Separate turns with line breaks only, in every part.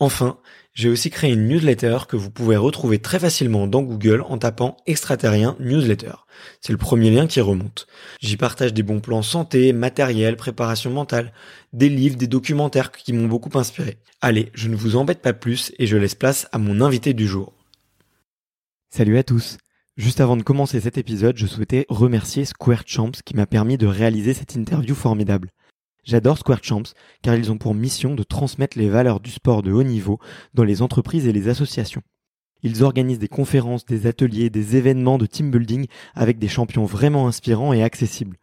Enfin, j'ai aussi créé une newsletter que vous pouvez retrouver très facilement dans Google en tapant extraterrien newsletter. C'est le premier lien qui remonte. J'y partage des bons plans santé, matériel, préparation mentale, des livres, des documentaires qui m'ont beaucoup inspiré. Allez, je ne vous embête pas plus et je laisse place à mon invité du jour. Salut à tous. Juste avant de commencer cet épisode, je souhaitais remercier Square Champs qui m'a permis de réaliser cette interview formidable. J'adore Square Champs car ils ont pour mission de transmettre les valeurs du sport de haut niveau dans les entreprises et les associations. Ils organisent des conférences, des ateliers, des événements de team building avec des champions vraiment inspirants et accessibles.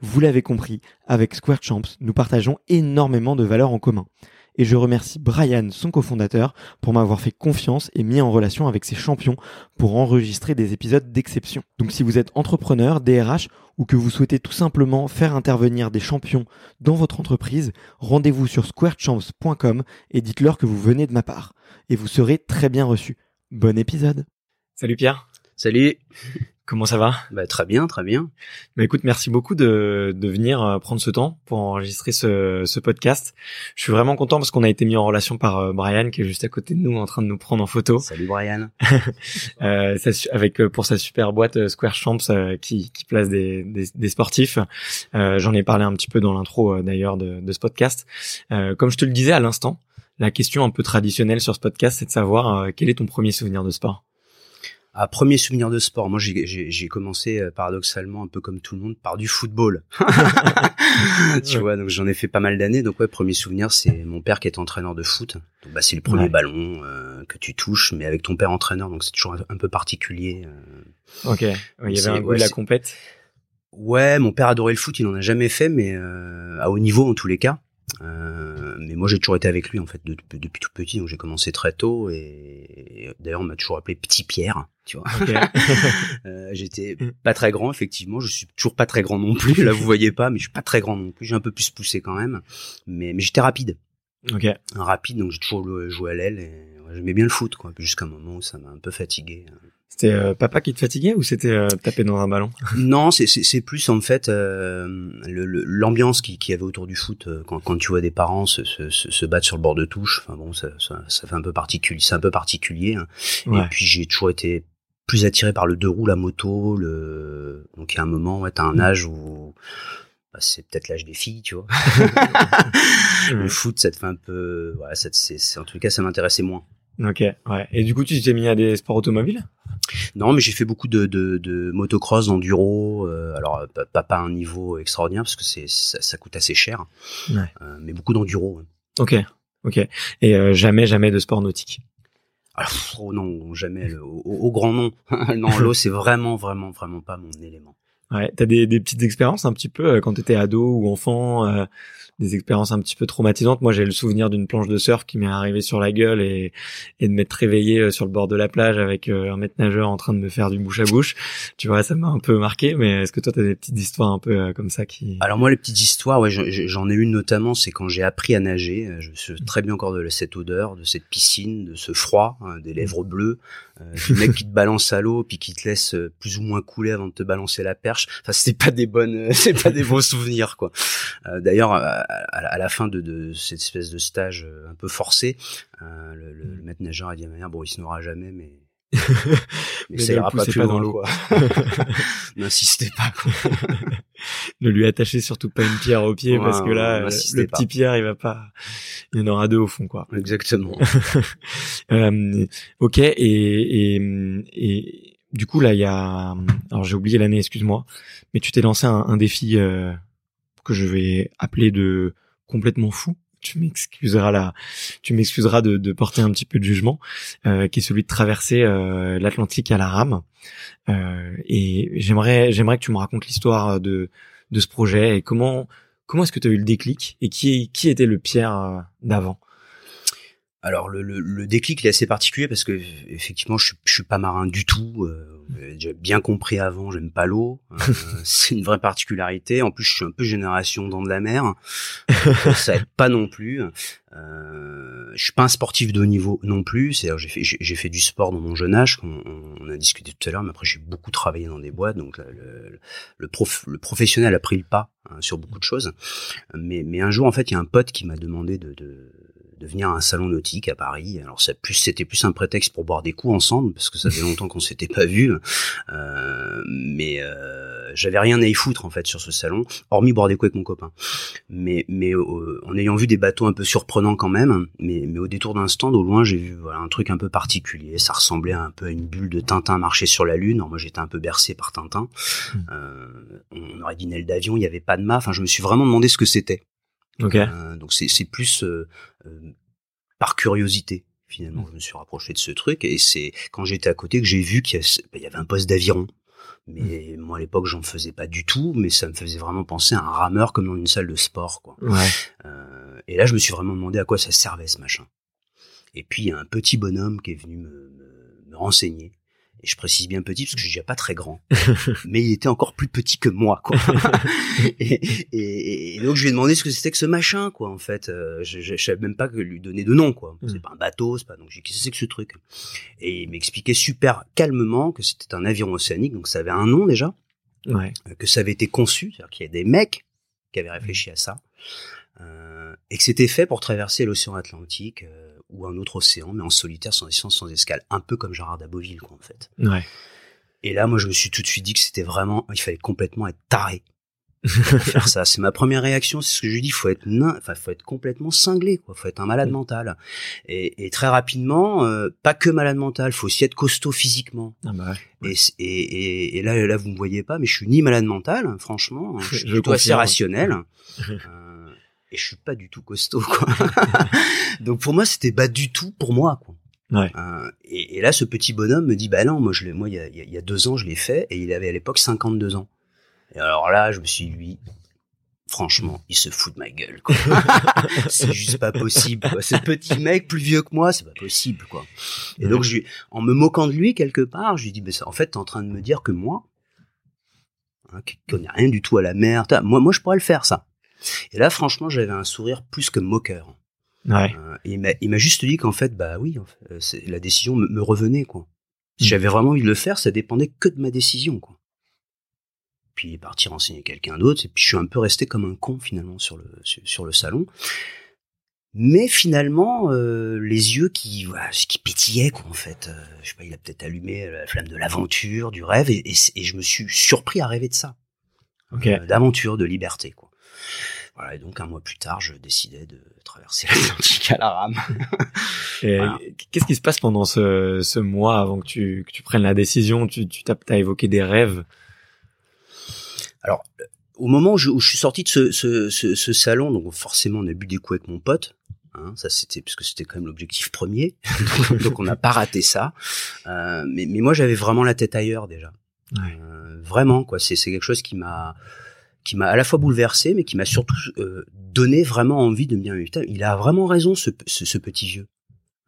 Vous l'avez compris, avec Square Champs, nous partageons énormément de valeurs en commun. Et je remercie Brian, son cofondateur, pour m'avoir fait confiance et mis en relation avec ses champions pour enregistrer des épisodes d'exception. Donc si vous êtes entrepreneur, DRH ou que vous souhaitez tout simplement faire intervenir des champions dans votre entreprise, rendez-vous sur squarechamps.com et dites-leur que vous venez de ma part. Et vous serez très bien reçu. Bon épisode. Salut Pierre.
Salut.
Comment ça va?
Bah, Très bien, très bien.
Bah, écoute, merci beaucoup de, de venir euh, prendre ce temps pour enregistrer ce, ce podcast. Je suis vraiment content parce qu'on a été mis en relation par euh, Brian qui est juste à côté de nous en train de nous prendre en photo.
Salut Brian.
euh, ça, avec pour sa super boîte Square Champs qui, qui place des, des, des sportifs. J'en ai parlé un petit peu dans l'intro d'ailleurs de, de, ce podcast. comme je te le disais à l'instant, la question un peu traditionnelle sur ce podcast, c'est de savoir quel est ton premier souvenir de sport?
À premier souvenir de sport, moi j'ai commencé euh, paradoxalement un peu comme tout le monde par du football. tu vois, donc j'en ai fait pas mal d'années. Donc ouais, premier souvenir, c'est mon père qui est entraîneur de foot. Donc bah c'est le premier ballon euh, que tu touches, mais avec ton père entraîneur, donc c'est toujours un, peu particulier.
Euh. Ok, il y avait un goût de la compète.
Ouais, mon père adorait le foot, il en a jamais fait, mais à haut niveau en tous les cas. Euh, mais moi j'ai toujours été avec lui en fait depuis, depuis tout petit, donc j'ai commencé très tôt et, d'ailleurs on m'a toujours appelé Petit Pierre, tu vois. euh, J'étais pas très grand effectivement, je suis toujours pas très grand non plus. Là vous voyez pas, mais je suis pas très grand non plus. J'ai un peu plus poussé quand même, mais mais j'étais rapide.
Ok.
rapide, donc j'ai toujours joué à l'aile et j'aimais bien le foot quoi. Jusqu'à un moment où ça m'a un peu fatigué.
C'était euh, papa qui te fatiguait ou c'était euh, taper dans un ballon?
Non, c'est plus en fait euh, l'ambiance qui, qui avait autour du foot euh, quand, quand tu vois des parents se, se, se, battre sur le bord de touche. Enfin bon, ça, ça, ça fait un peu particulier. C'est un peu particulier. Hein. Et puis j'ai toujours été plus attiré par le deux roues, la moto. Le donc il y a un moment, ouais, t'as un mm. âge où bah, c'est peut-être l'âge des filles, tu vois. le foot, ça te fait un peu, ouais, ça, c'est en tout cas, ça m'intéressait moins.
Ok, ouais. Et du coup, tu t'es mis à des sports automobiles?
Non, mais j'ai fait beaucoup de, de, de motocross, d'enduro. Euh, alors pas, pas un niveau extraordinaire parce que c'est ça, ça coûte assez cher,
Ouais.
Euh, mais beaucoup d'enduro. ouais.
Ok, ok. Et euh, jamais, jamais de sport nautique?
Alors, oh non, jamais le- au, au grand nom. non, l'eau c'est vraiment, vraiment, vraiment pas mon élément.
Ouais. T'as des, des petites expériences un petit peu euh, quand t'étais ado ou enfant, euh, des expériences un petit peu traumatisantes. Moi, j'ai le souvenir d'une planche de surf qui m'est arrivée sur la gueule et, et de m'être réveillé euh, sur le bord de la plage avec euh, un maître nageur en train de me faire du bouche à bouche. Tu vois, ça m'a un peu marqué. Mais est-ce que toi, t'as des petites histoires un peu euh, comme ça qui
Alors moi, les petites histoires, ouais, j'en- ai une notamment, c'est quand j'ai appris à nager. Je me souviens très bien encore de cette odeur, de cette piscine, de ce froid, hein, des lèvres bleues, euh, du mec qui te balance à l'eau puis qui te laisse euh, plus ou moins couler avant de te balancer la perche. Enfin, c'était pas des bonnes, euh, c'est pas des bons souvenirs, quoi. Euh, D'ailleurs, à, à à la fin de, de cette espèce de stage euh, un peu forcé, euh, le, le, le maître nageur a dit à ma mère, bon, il se n'aura jamais, mais mais,
Mais
ça ira pas
poussez
plus
pas
loin,
dans l'eau.
N'insistez pas, quoi.
ne lui attachez surtout pas une pierre au pied
Ouais,
parce que là, euh, le
pas.
petit pierre, il va pas. Il y en aura deux au fond, quoi.
Exactement.
Euh, ok, et, et, et du coup là, il y a, alors j'ai oublié l'année, excuse-moi, mais tu t'es lancé un, un défi euh, que je vais appeler de complètement fou. Tu m'excuseras tu m'excuseras de, porter un petit peu de jugement, euh, qui est celui de traverser euh, l'Atlantique à la rame. Euh, et j'aimerais, j'aimerais que tu me racontes l'histoire de ce projet et comment comment est-ce que tu as eu le déclic et qui qui était le Pierre d'avant?
Alors le, le, le déclic il est assez particulier parce que effectivement je, suis- je suis pas marin du tout. Euh, j'ai bien compris avant, j'aime pas l'eau. Euh, c'est une vraie particularité. En plus je suis un peu génération dans de la mer. Euh, ça aide pas non plus. Euh, je suis pas un sportif de haut niveau non plus. C'est-à-dire j'ai fait j'ai fait du sport dans mon jeune âge. On, on a discuté tout à l'heure, mais après j'ai beaucoup travaillé dans des boîtes. Donc le, le, le prof, le professionnel a pris le pas hein, sur beaucoup de choses. Mais, mais un jour, en fait, il y a un pote qui m'a demandé de, de, de venir à un salon nautique à Paris. Alors, ça plus, c'était plus un prétexte pour boire des coups ensemble, parce que ça fait longtemps qu'on s'était pas vus. Euh, mais euh, j'avais rien à y foutre en fait sur ce salon, hormis boire des coups avec mon copain. Mais, mais euh, en ayant vu des bateaux un peu surprenants quand même, mais, mais au détour d'un stand au loin, j'ai vu voilà un truc un peu particulier. Ça ressemblait un peu à une bulle de Tintin marcher sur la lune. Alors moi, j'étais un peu bercé par Tintin. Euh, on aurait dit une aile d'avion, il n'y avait pas de mât. Enfin, je me suis vraiment demandé ce que c'était.
Ok.
Euh, donc c'est c'est plus euh, euh, par curiosité finalement. Je me suis rapproché de ce truc et c'est quand j'étais à côté que j'ai vu qu'il y, avait un poste d'aviron. Mais moi à l'époque j'en faisais pas du tout, mais ça me faisait vraiment penser à un rameur comme dans une salle de sport quoi.
Ouais.
Euh, et là je me suis vraiment demandé à quoi ça servait ce machin. Et puis il y a un petit bonhomme qui est venu me, me, me renseigner. Et je précise bien petit parce que je suis déjà pas très grand, mais il était encore plus petit que moi, quoi. et, et- et donc je lui ai demandé ce que c'était que ce machin, quoi. En fait, Euh, je, je, je savais même pas que lui donner de nom, quoi. C'est
Mm.
pas un bateau, c'est pas. Donc j'ai dit qu'est-ce que c'est que ce truc? Et il m'expliquait super calmement que c'était un avion océanique, donc ça avait un nom déjà,
Ouais.
euh, que ça avait été conçu, c'est-à-dire qu'il y a des mecs qui avaient réfléchi à ça, euh, et que c'était fait pour traverser l'océan Atlantique euh, ou un autre océan, mais en solitaire, sans distance, sans escale, un peu comme Gérard d'Aboville, quoi, en fait.
Ouais.
Et là, moi, je me suis tout de suite dit que c'était vraiment, il fallait complètement être taré pour faire ça. C'est ma première réaction, c'est ce que je lui dis. Faut être nain, enfin, faut être complètement cinglé, quoi. Faut être un malade mental. Et, et très rapidement, euh, pas que malade mental, faut aussi être costaud physiquement.
Ah bah ouais.
Et, et, et, et là, là, vous me voyez pas, mais je suis ni malade mental, franchement. Je suis
Je
plutôt assez rationnel. Euh, et je suis pas du tout costaud, quoi. Donc pour moi, c'était pas du tout pour moi, quoi.
Ouais.
Euh, et, et là, ce petit bonhomme me dit, bah non, moi, je l'ai, moi, il y a, y deux ans, je l'ai fait, et il avait à l'époque 52 ans. Et alors là, je me suis dit, lui, franchement, il se fout de ma gueule, quoi. c'est juste pas possible, quoi. Ce petit mec plus vieux que moi, c'est pas possible, quoi. Et donc, je lui, en me moquant de lui quelque part, je lui dis, bah, ça, en fait, t'es en train de me dire que moi, hein, qui connais rien du tout à la mer, moi, moi, je pourrais le faire, ça. Et là, franchement, j'avais un sourire plus que moqueur.
Ouais.
Euh, et il m'a, il m'a juste dit qu'en fait, bah oui, en fait, euh, la décision me, me revenait, quoi. Si j'avais vraiment envie de le faire, ça dépendait que de ma décision, quoi. Puis il est parti renseigner quelqu'un d'autre, et puis je suis un peu resté comme un con finalement sur le sur, sur le salon. Mais finalement, euh, les yeux qui voilà, qui pétillaient, quoi, en fait. Euh, je sais pas, il a peut-être allumé la flamme de l'aventure, du rêve, et, et, et je me suis surpris à rêver de ça
Ok.
euh, d'aventure, de liberté. Quoi. Voilà, et donc un mois plus tard, je décidais de traverser l'Atlantique à la rame.
et voilà. qu'est-ce qui se passe pendant ce, ce mois avant que tu, que tu prennes la décision? Tu, tu as, évoqué des rêves.
Alors, au moment où je, où je suis sorti de ce, ce, ce, ce, salon, donc forcément on a bu des coups avec mon pote. Hein, ça c'était parce que c'était quand même l'objectif premier, donc, on n'a pas raté ça. Euh, mais, mais moi j'avais vraiment la tête ailleurs déjà. Ouais. Euh, vraiment quoi, c'est quelque chose qui m'a qui m'a à la fois bouleversé, mais qui m'a surtout euh, donné vraiment envie de me dire, putain, il a vraiment raison, ce, ce, ce petit vieux.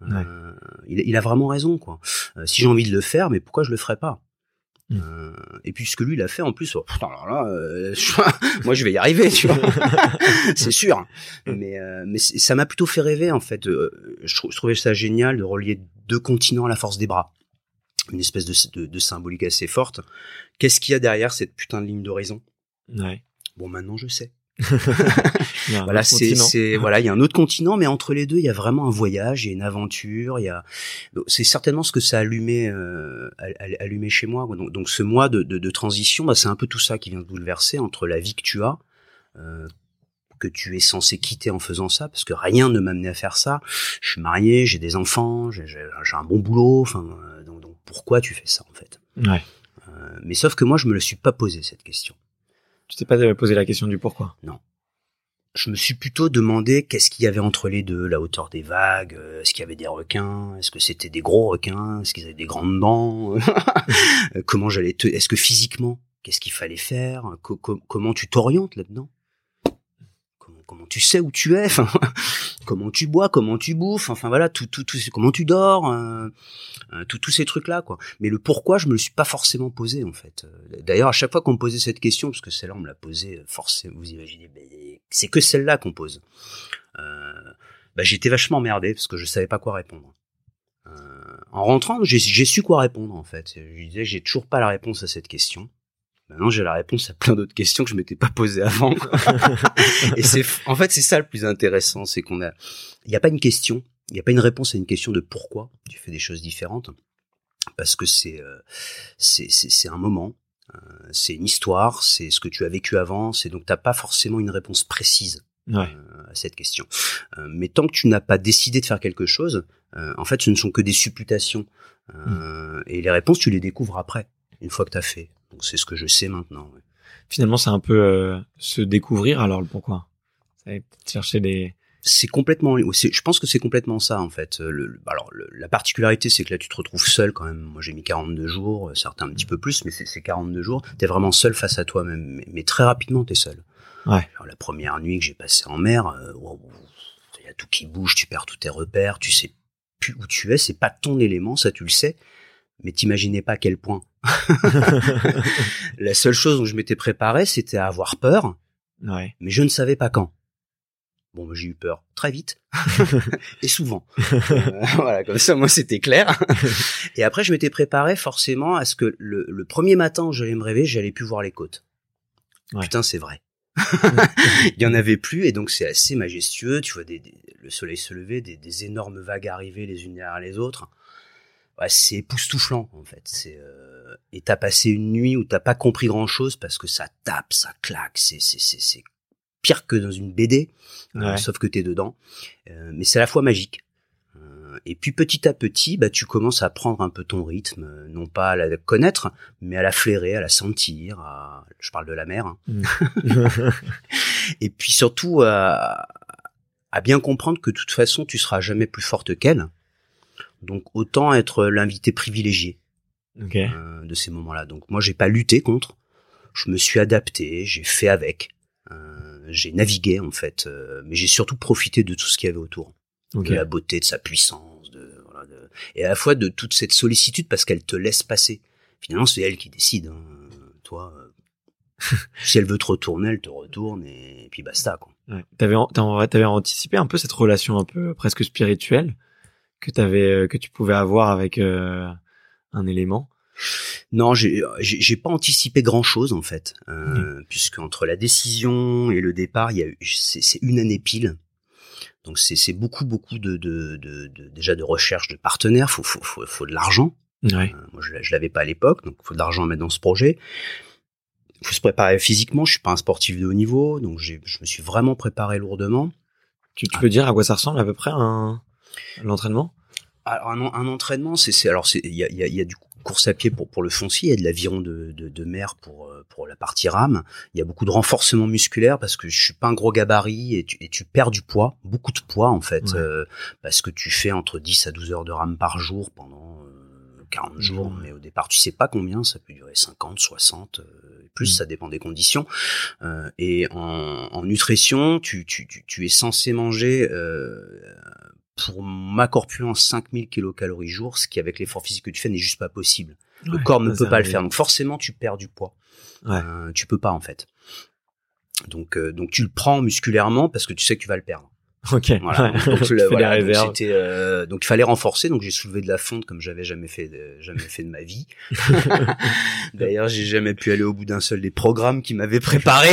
Ouais. Euh, il, il, a vraiment raison, quoi. Euh, si j'ai envie de le faire, mais pourquoi je le ferais pas? Mmh. Et puis ce que lui il a fait en plus, oh, putain, alors là, moi je vais y arriver, tu vois, c'est sûr. Mais mais ça m'a plutôt fait rêver en fait. Je, je, trouvais ça génial de relier deux continents à la force des bras une espèce de, de, de symbolique assez forte. Qu'est-ce qu'il y a derrière cette putain de ligne d'horizon?
Ouais.
Bon, maintenant je sais. voilà, c'est, voilà, il y a un autre continent, mais entre les deux, il y a vraiment un voyage, il y a une aventure, il y a, c'est certainement ce que ça a allumé, euh, allumé chez moi. Donc, donc ce mois de, de, de transition, bah, c'est un peu tout ça qui vient de bouleverser entre la vie que tu as, euh, que tu es censé quitter en faisant ça, parce que rien ne m'a amené à faire ça. Je suis marié, j'ai des enfants, j'ai, j'ai un bon boulot, enfin, donc, donc pourquoi tu fais ça en fait?
Ouais.
Euh, mais sauf que moi, je me le suis pas posé cette question.
Tu t'es pas posé la question du pourquoi?
Non. Je me suis plutôt demandé qu'est-ce qu'il y avait entre les deux, la hauteur des vagues, euh, est-ce qu'il y avait des requins, est-ce que c'était des gros requins, est-ce qu'ils avaient des grandes dents, comment j'allais te, est-ce que physiquement, qu'est-ce qu'il fallait faire, co co comment tu t'orientes là-dedans? Comment, tu sais où tu es, comment tu bois, comment tu bouffes, enfin voilà, tout, tout, tout, comment tu dors, euh, euh, tout, tous ces trucs-là, quoi. Mais le pourquoi, je me le suis pas forcément posé, en fait. D'ailleurs, à chaque fois qu'on me posait cette question, parce que celle-là, on me l'a posée, forcément, vous imaginez, c'est que celle-là qu'on pose. Euh, bah, j'étais vachement emmerdé, parce que je savais pas quoi répondre. Euh, en rentrant, j'ai su quoi répondre, en fait. Je disais, j'ai toujours pas la réponse à cette question. Maintenant, j'ai la réponse à plein d'autres questions que je m'étais pas posées avant. et c'est, en fait, c'est ça le plus intéressant, c'est qu'on a, il n'y a pas une question, il n'y a pas une réponse à une question de pourquoi tu fais des choses différentes, parce que c'est, euh, c'est, c'est un moment, euh, c'est une histoire, c'est ce que tu as vécu avant, c'est donc t'as pas forcément une réponse précise
ouais.
euh, à cette question. Euh, mais tant que tu n'as pas décidé de faire quelque chose, euh, en fait, ce ne sont que des supputations, mmh. et les réponses tu les découvres après, une fois que t'as fait. Donc c'est ce que je sais maintenant. Ouais.
Finalement, c'est un peu euh, se découvrir. Alors le pourquoi C'est chercher des.
C'est complètement. Je pense que c'est complètement ça en fait. Le, alors le, la particularité, c'est que là, tu te retrouves seul quand même. Moi, j'ai mis 42 jours, certains un petit peu plus, mais c'est 42 jours. T'es vraiment seul face à toi-même, mais, mais, très rapidement, t'es seul.
Ouais.
Alors, la première nuit que j'ai passée en mer, il euh, wow, y a tout qui bouge, tu perds tous tes repères, tu sais plus où tu es, c'est pas ton élément, ça tu le sais, mais t'imaginais pas à quel point. la seule chose dont je m'étais préparé, c'était à avoir peur,
ouais.
mais je ne savais pas quand. Bon, j'ai eu peur très vite et souvent. euh, voilà, comme ça, moi, c'était clair. et après, je m'étais préparé forcément à ce que le, le premier matin où j'allais me réveiller, j'allais plus voir les côtes. Ouais. Putain, c'est vrai. il y en avait plus et donc c'est assez majestueux. Tu vois des, des, le soleil se lever, des, des, énormes vagues arriver les unes derrière les autres. Ouais, c'est époustouflant en fait. C'est euh... et t'as passé une nuit où t'as pas compris grand chose parce que ça tape, ça claque, c'est c'est c'est c'est pire que dans une BD,
ouais.
euh, sauf que t'es dedans. Euh, mais c'est à la fois magique. Et puis petit à petit, bah, tu commences à prendre un peu ton rythme, non pas à la connaître, mais à la flairer, à la sentir. À... Je parle de la mer. Hein. Mmh. et puis surtout à... à bien comprendre que de toute façon, tu seras jamais plus forte qu'elle. Donc autant être l'invité privilégié
okay.
euh, de ces moments-là. Donc moi, j'ai pas lutté contre. Je me suis adapté, j'ai fait avec. Euh, j'ai navigué en fait, euh, mais j'ai surtout profité de tout ce qu'il y avait autour
okay.
de la beauté, de sa puissance, de, voilà, de, et à la fois de toute cette sollicitude parce qu'elle te laisse passer. Finalement, c'est elle qui décide. Hein. Toi, si elle veut te retourner, elle te retourne et, et puis basta. Quoi.
Ouais. T'avais, t'avais anticipé un peu cette relation un peu presque spirituelle que t'avais, que tu pouvais avoir avec euh, un élément?
Non, j'ai j'ai pas anticipé grand chose en fait, euh, mmh. puisque entre la décision et le départ, il y a c'est une année pile. Donc c'est beaucoup beaucoup de, de, de, de, déjà de recherche de partenaires. Faut faut faut, faut de l'argent. Euh, moi je, je l'avais pas à l'époque, donc faut de l'argent à mettre dans ce projet. faut se préparer physiquement. Je suis pas un sportif de haut niveau, donc je me suis vraiment préparé lourdement.
Tu, tu peux dire à quoi ça ressemble à peu près un l'entraînement?
Alors un, un entraînement, c'est alors il y a, y, a, y a du course à pied pour pour le foncier, il y a de l'aviron de, de, de, mer pour euh, pour la partie rame. Il y a beaucoup de renforcement musculaire parce que je suis pas un gros gabarit et tu, et tu perds du poids, beaucoup de poids en fait, euh, parce que tu fais entre 10 à 12 heures de rame par jour pendant 40 euh, jours, mais au départ tu sais pas combien, ça peut durer 50, 60, plus mmh. ça dépend des conditions. Euh, et en, en, nutrition, tu, tu, tu, tu, es censé manger euh, pour ma corpulence 5000 kilocalories jour, ce qui avec l'effort physique que tu fais n'est juste pas possible. le corps ne peut pas le faire, donc forcément tu perds du poids. Ouais. Euh, tu peux pas en fait. Donc, euh, donc tu le prends musculairement parce que tu sais que tu vas le perdre.
Ok.
Voilà. Donc, le, voilà, donc, euh, donc, il fallait renforcer. Donc j'ai soulevé de la fonte comme j'avais jamais fait, de, jamais fait de ma vie. D'ailleurs, j'ai jamais pu aller au bout d'un seul des programmes qui m'avaient préparé,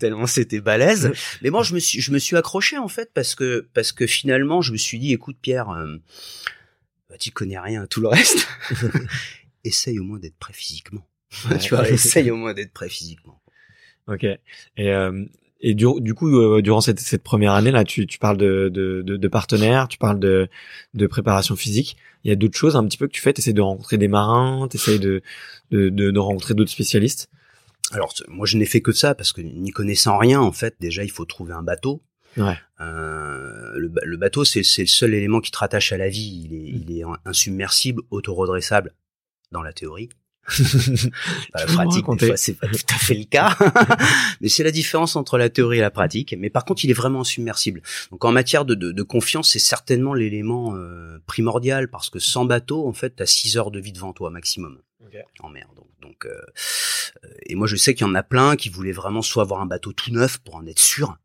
tellement c'était balèze. Mais moi, je me suis, je me suis accroché en fait parce que parce que finalement, je me suis dit, écoute Pierre, euh, bah, tu connais rien à tout le reste. essaye au moins d'être prêt physiquement. tu vois, essaye au moins d'être prêt physiquement.
Ok. Et euh, et du, du coup, euh, durant cette, cette, première année là, tu, tu parles de, de, de, de, partenaires, tu parles de, de préparation physique. Il y a d'autres choses un petit peu que tu fais? Tu essaies de rencontrer des marins, tu essaies de, de, de, rencontrer d'autres spécialistes?
Alors moi, je n'ai fait que ça parce que n'y connaissant rien, en fait, déjà il faut trouver un bateau.
Ouais.
Euh, le, le, bateau, c'est le seul élément qui te rattache à la vie. Il est, il est insubmersible, autoredressable dans la théorie la pratique, c'est pas tout à fait le cas. mais c'est la différence entre la théorie et la pratique. Mais par contre, il est vraiment submersible. Donc en matière de, de, de confiance, c'est certainement l'élément euh, primordial parce que sans bateau, en fait, t'as 6 heures de vie devant toi maximum. Okay. En mer. Donc, donc euh, et moi, je sais qu'il y en a plein qui voulaient vraiment soit avoir un bateau tout neuf pour en être sûr,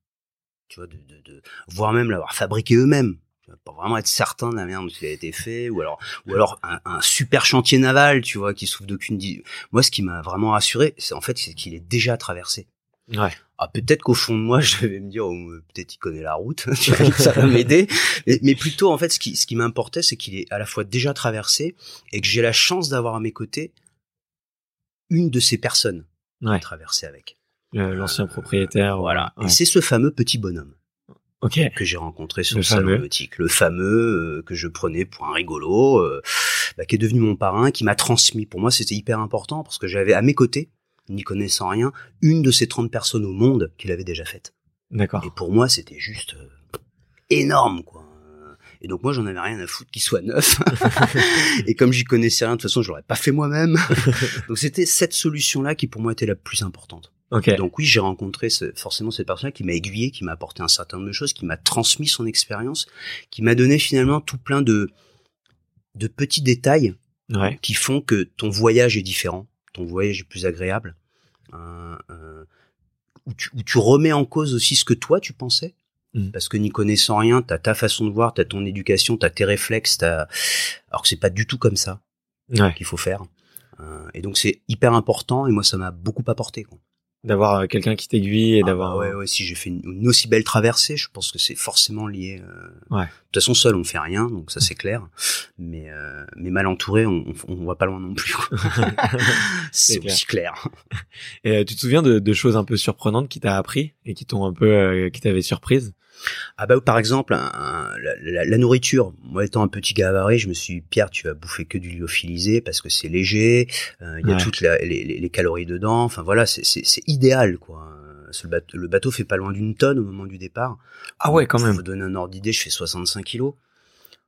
tu vois, de, de, de voire même l'avoir fabriqué eux-mêmes pour vraiment être certain de la merde qui a été fait ou alors ou alors un, un super chantier naval tu vois qui souffre d'aucune moi ce qui m'a vraiment rassuré c'est en fait c'est qu'il est déjà traversé.
Ouais.
Ah peut-être qu'au fond de moi je vais me dire oh, peut-être il connaît la route ça va m'aider. Mais, mais, plutôt en fait ce qui ce qui m'importait c'est qu'il est à la fois déjà traversé et que j'ai la chance d'avoir à mes côtés une de ces personnes
ouais.
traverser avec.
L'ancien propriétaire
voilà. ouais. et c'est ce fameux petit bonhomme
okay.
que j'ai rencontré sur le, le salon nautique, le fameux euh, que je prenais pour un rigolo, euh, bah, qui est devenu mon parrain, qui m'a transmis. Pour moi, c'était hyper important parce que j'avais à mes côtés, n'y connaissant rien, une de ces 30 personnes au monde qui l'avait déjà faite.
D'accord.
Et pour moi, c'était juste euh, énorme, quoi. Et donc moi, j'en avais rien à foutre qu'il soit neuf. et comme j'y connaissais rien, de toute façon, je l'aurais pas fait moi-même. donc c'était cette solution-là qui pour moi était la plus importante.
Okay.
Donc oui, j'ai rencontré ce, forcément cette personne qui m'a aiguillé, qui m'a apporté un certain nombre de choses, qui m'a transmis son expérience, qui m'a donné finalement tout plein de de petits détails
ouais.
qui font que ton voyage est différent, ton voyage est plus agréable, euh, euh, où, tu, où tu remets en cause aussi ce que toi tu pensais,
mmh.
parce que n'y connaissant rien, t'as ta façon de voir, t'as ton éducation, t'as tes réflexes, t'as alors que c'est pas du tout comme ça
ouais.
qu'il faut faire. Euh, et donc c'est hyper important et moi ça m'a beaucoup apporté. Quoi
d'avoir euh, quelqu'un qui t'aiguille et
ah
d'avoir
bah ouais ouais si j'ai fait une, une, aussi belle traversée je pense que c'est forcément lié
euh...
ouais. de toute façon seul on fait rien donc ça c'est clair. Mais euh, mais mal entouré on, on, va pas loin non plus c'est aussi clair.
Et euh, tu te souviens de, de, choses un peu surprenantes qui t'a appris et qui t'ont un peu euh, qui t'avaient surprise?
Ah bah par exemple un, la, la, la, nourriture. Moi étant un petit gabarit, je me suis dit, Pierre, tu vas bouffer que du lyophilisé parce que c'est léger, euh, il y a ouais. toutes la, les, les, calories dedans. Enfin voilà, c'est idéal quoi. Le bateau, le bateau fait pas loin d'une tonne au moment du départ.
Ah ouais, quand
même.
Pour
vous donner un ordre d'idée, je fais 65 kilos.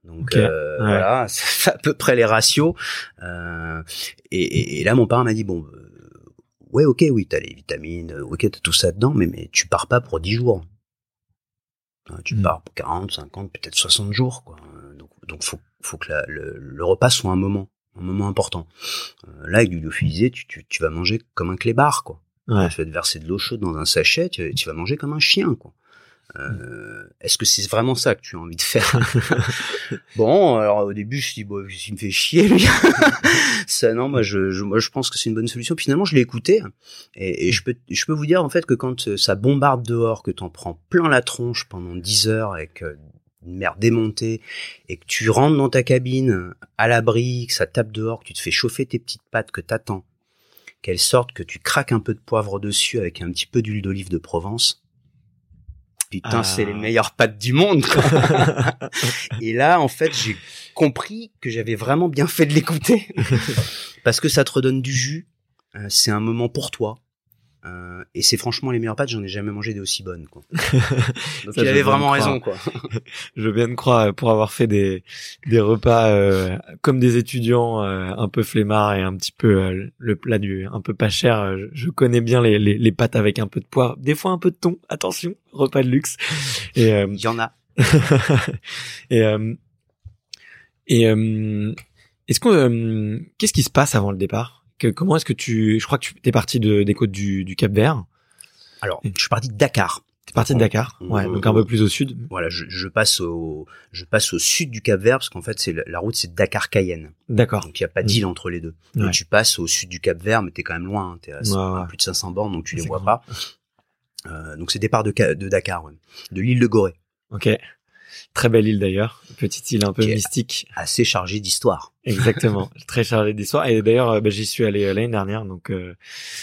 Donc okay. euh, ouais. voilà, c'est à peu près les ratios. Euh, et, et, et, là, mon père m'a dit bon, ouais, ok, oui, t'as les vitamines, ok, t'as tout ça dedans, mais mais tu pars pas pour 10 jours. Tu
Mm.
pars pour 40, 50, peut-être 60 jours, quoi. Donc, donc faut, faut que la, le, le, repas soit un moment, un moment important. Euh, là, avec du lyophilisé, tu, tu, tu vas manger comme un clébard, quoi.
Ouais.
Tu vas te verser de l'eau chaude dans un sachet, tu, tu, vas manger comme un chien, quoi. Euh. Est-ce que c'est vraiment ça que tu as envie de faire? Bon, alors au début, je dis bon, il me fait chier lui. ça, non, moi je, je, moi je pense que c'est une bonne solution. Finalement, je l'ai écouté et, et, je peux, je peux vous dire en fait que quand ça bombarde dehors, que t'en prends plein la tronche pendant 10 heures avec une mer démontée et que tu rentres dans ta cabine à l'abri, que ça tape dehors, que tu te fais chauffer tes petites pattes, que t'attends qu'elle sorte, que tu craques un peu de poivre dessus avec un petit peu d'huile d'olive de Provence. Putain,
Ah.
c'est les meilleures pâtes du monde. quoi. Et là, en fait, j'ai compris que j'avais vraiment bien fait de l'écouter parce que ça te redonne du jus. Euh, c'est un moment pour toi. Euh, et c'est franchement les meilleures pâtes, j'en ai jamais mangé des aussi bonnes. Quoi. Donc il avait vraiment raison. Quoi.
Je veux bien te croire pour avoir fait des des repas euh, comme des étudiants euh, un peu flemmards et un petit peu euh, le plat du un peu pas cher. euh, je- je connais bien les, les les pâtes avec un peu de poivre, des fois un peu de thon. Attention, repas de luxe. Et
Il y en a.
et euh, et est-ce euh, qu'est-ce qui se passe avant le départ? Que, Comment est-ce que tu Je crois que tu es parti de, des côtes du, du Cap Vert.
Alors, je suis parti de Dakar.
T'es parti de Dakar, ouais,
Euh,
donc un peu plus au sud.
Voilà, je, je passe au je passe au sud du Cap Vert parce qu'en fait c'est la, route c'est Dakar Cayenne.
D'accord.
Donc il y a pas d'île entre les deux.
Ouais.
Donc tu passes au sud du Cap Vert mais t'es quand même loin, hein, t'es à,
Ouais, ouais.
plus de 500 bornes donc tu les vois
grand.
pas. Euh, donc c'est départ de, de Dakar, ouais. de l'île de Gorée,
Ok. Très belle île d'ailleurs, petite île un peu mystique.
assez chargée d'histoire.
Exactement, très chargée d'histoire. Et d'ailleurs, euh, bah, j'y suis allé euh, l'année dernière, donc euh,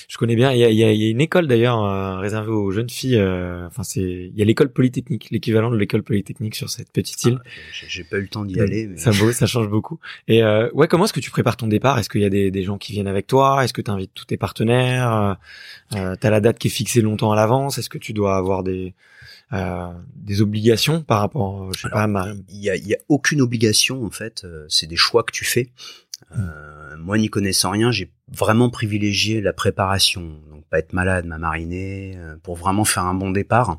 je connais bien. Il y a, il y a- il y a une école d'ailleurs euh, réservée aux jeunes filles. euh, Enfin, c'est il y a l'école polytechnique, l'équivalent de l'école polytechnique sur cette petite île.
Ah, j'ai- pas eu le temps d'y aller, mais
Ça beau, ça change beaucoup. Et euh, ouais, comment est-ce que tu prépares ton départ? Est-ce qu'il y a des, des gens qui viennent avec toi? Est-ce que tu invites tous tes partenaires? T'as la date qui est fixée longtemps à l'avance? Est-ce que tu dois avoir des euh, des obligations par rapport, euh, je sais
Alors,
pas, à ma...
il y a, il y a aucune obligation en fait. euh, c'est des choix que tu fais. Euh, moi, n'y connaissant rien, j'ai vraiment privilégié la préparation. Donc, pas être malade, m'a mariné, euh, pour vraiment faire un bon départ.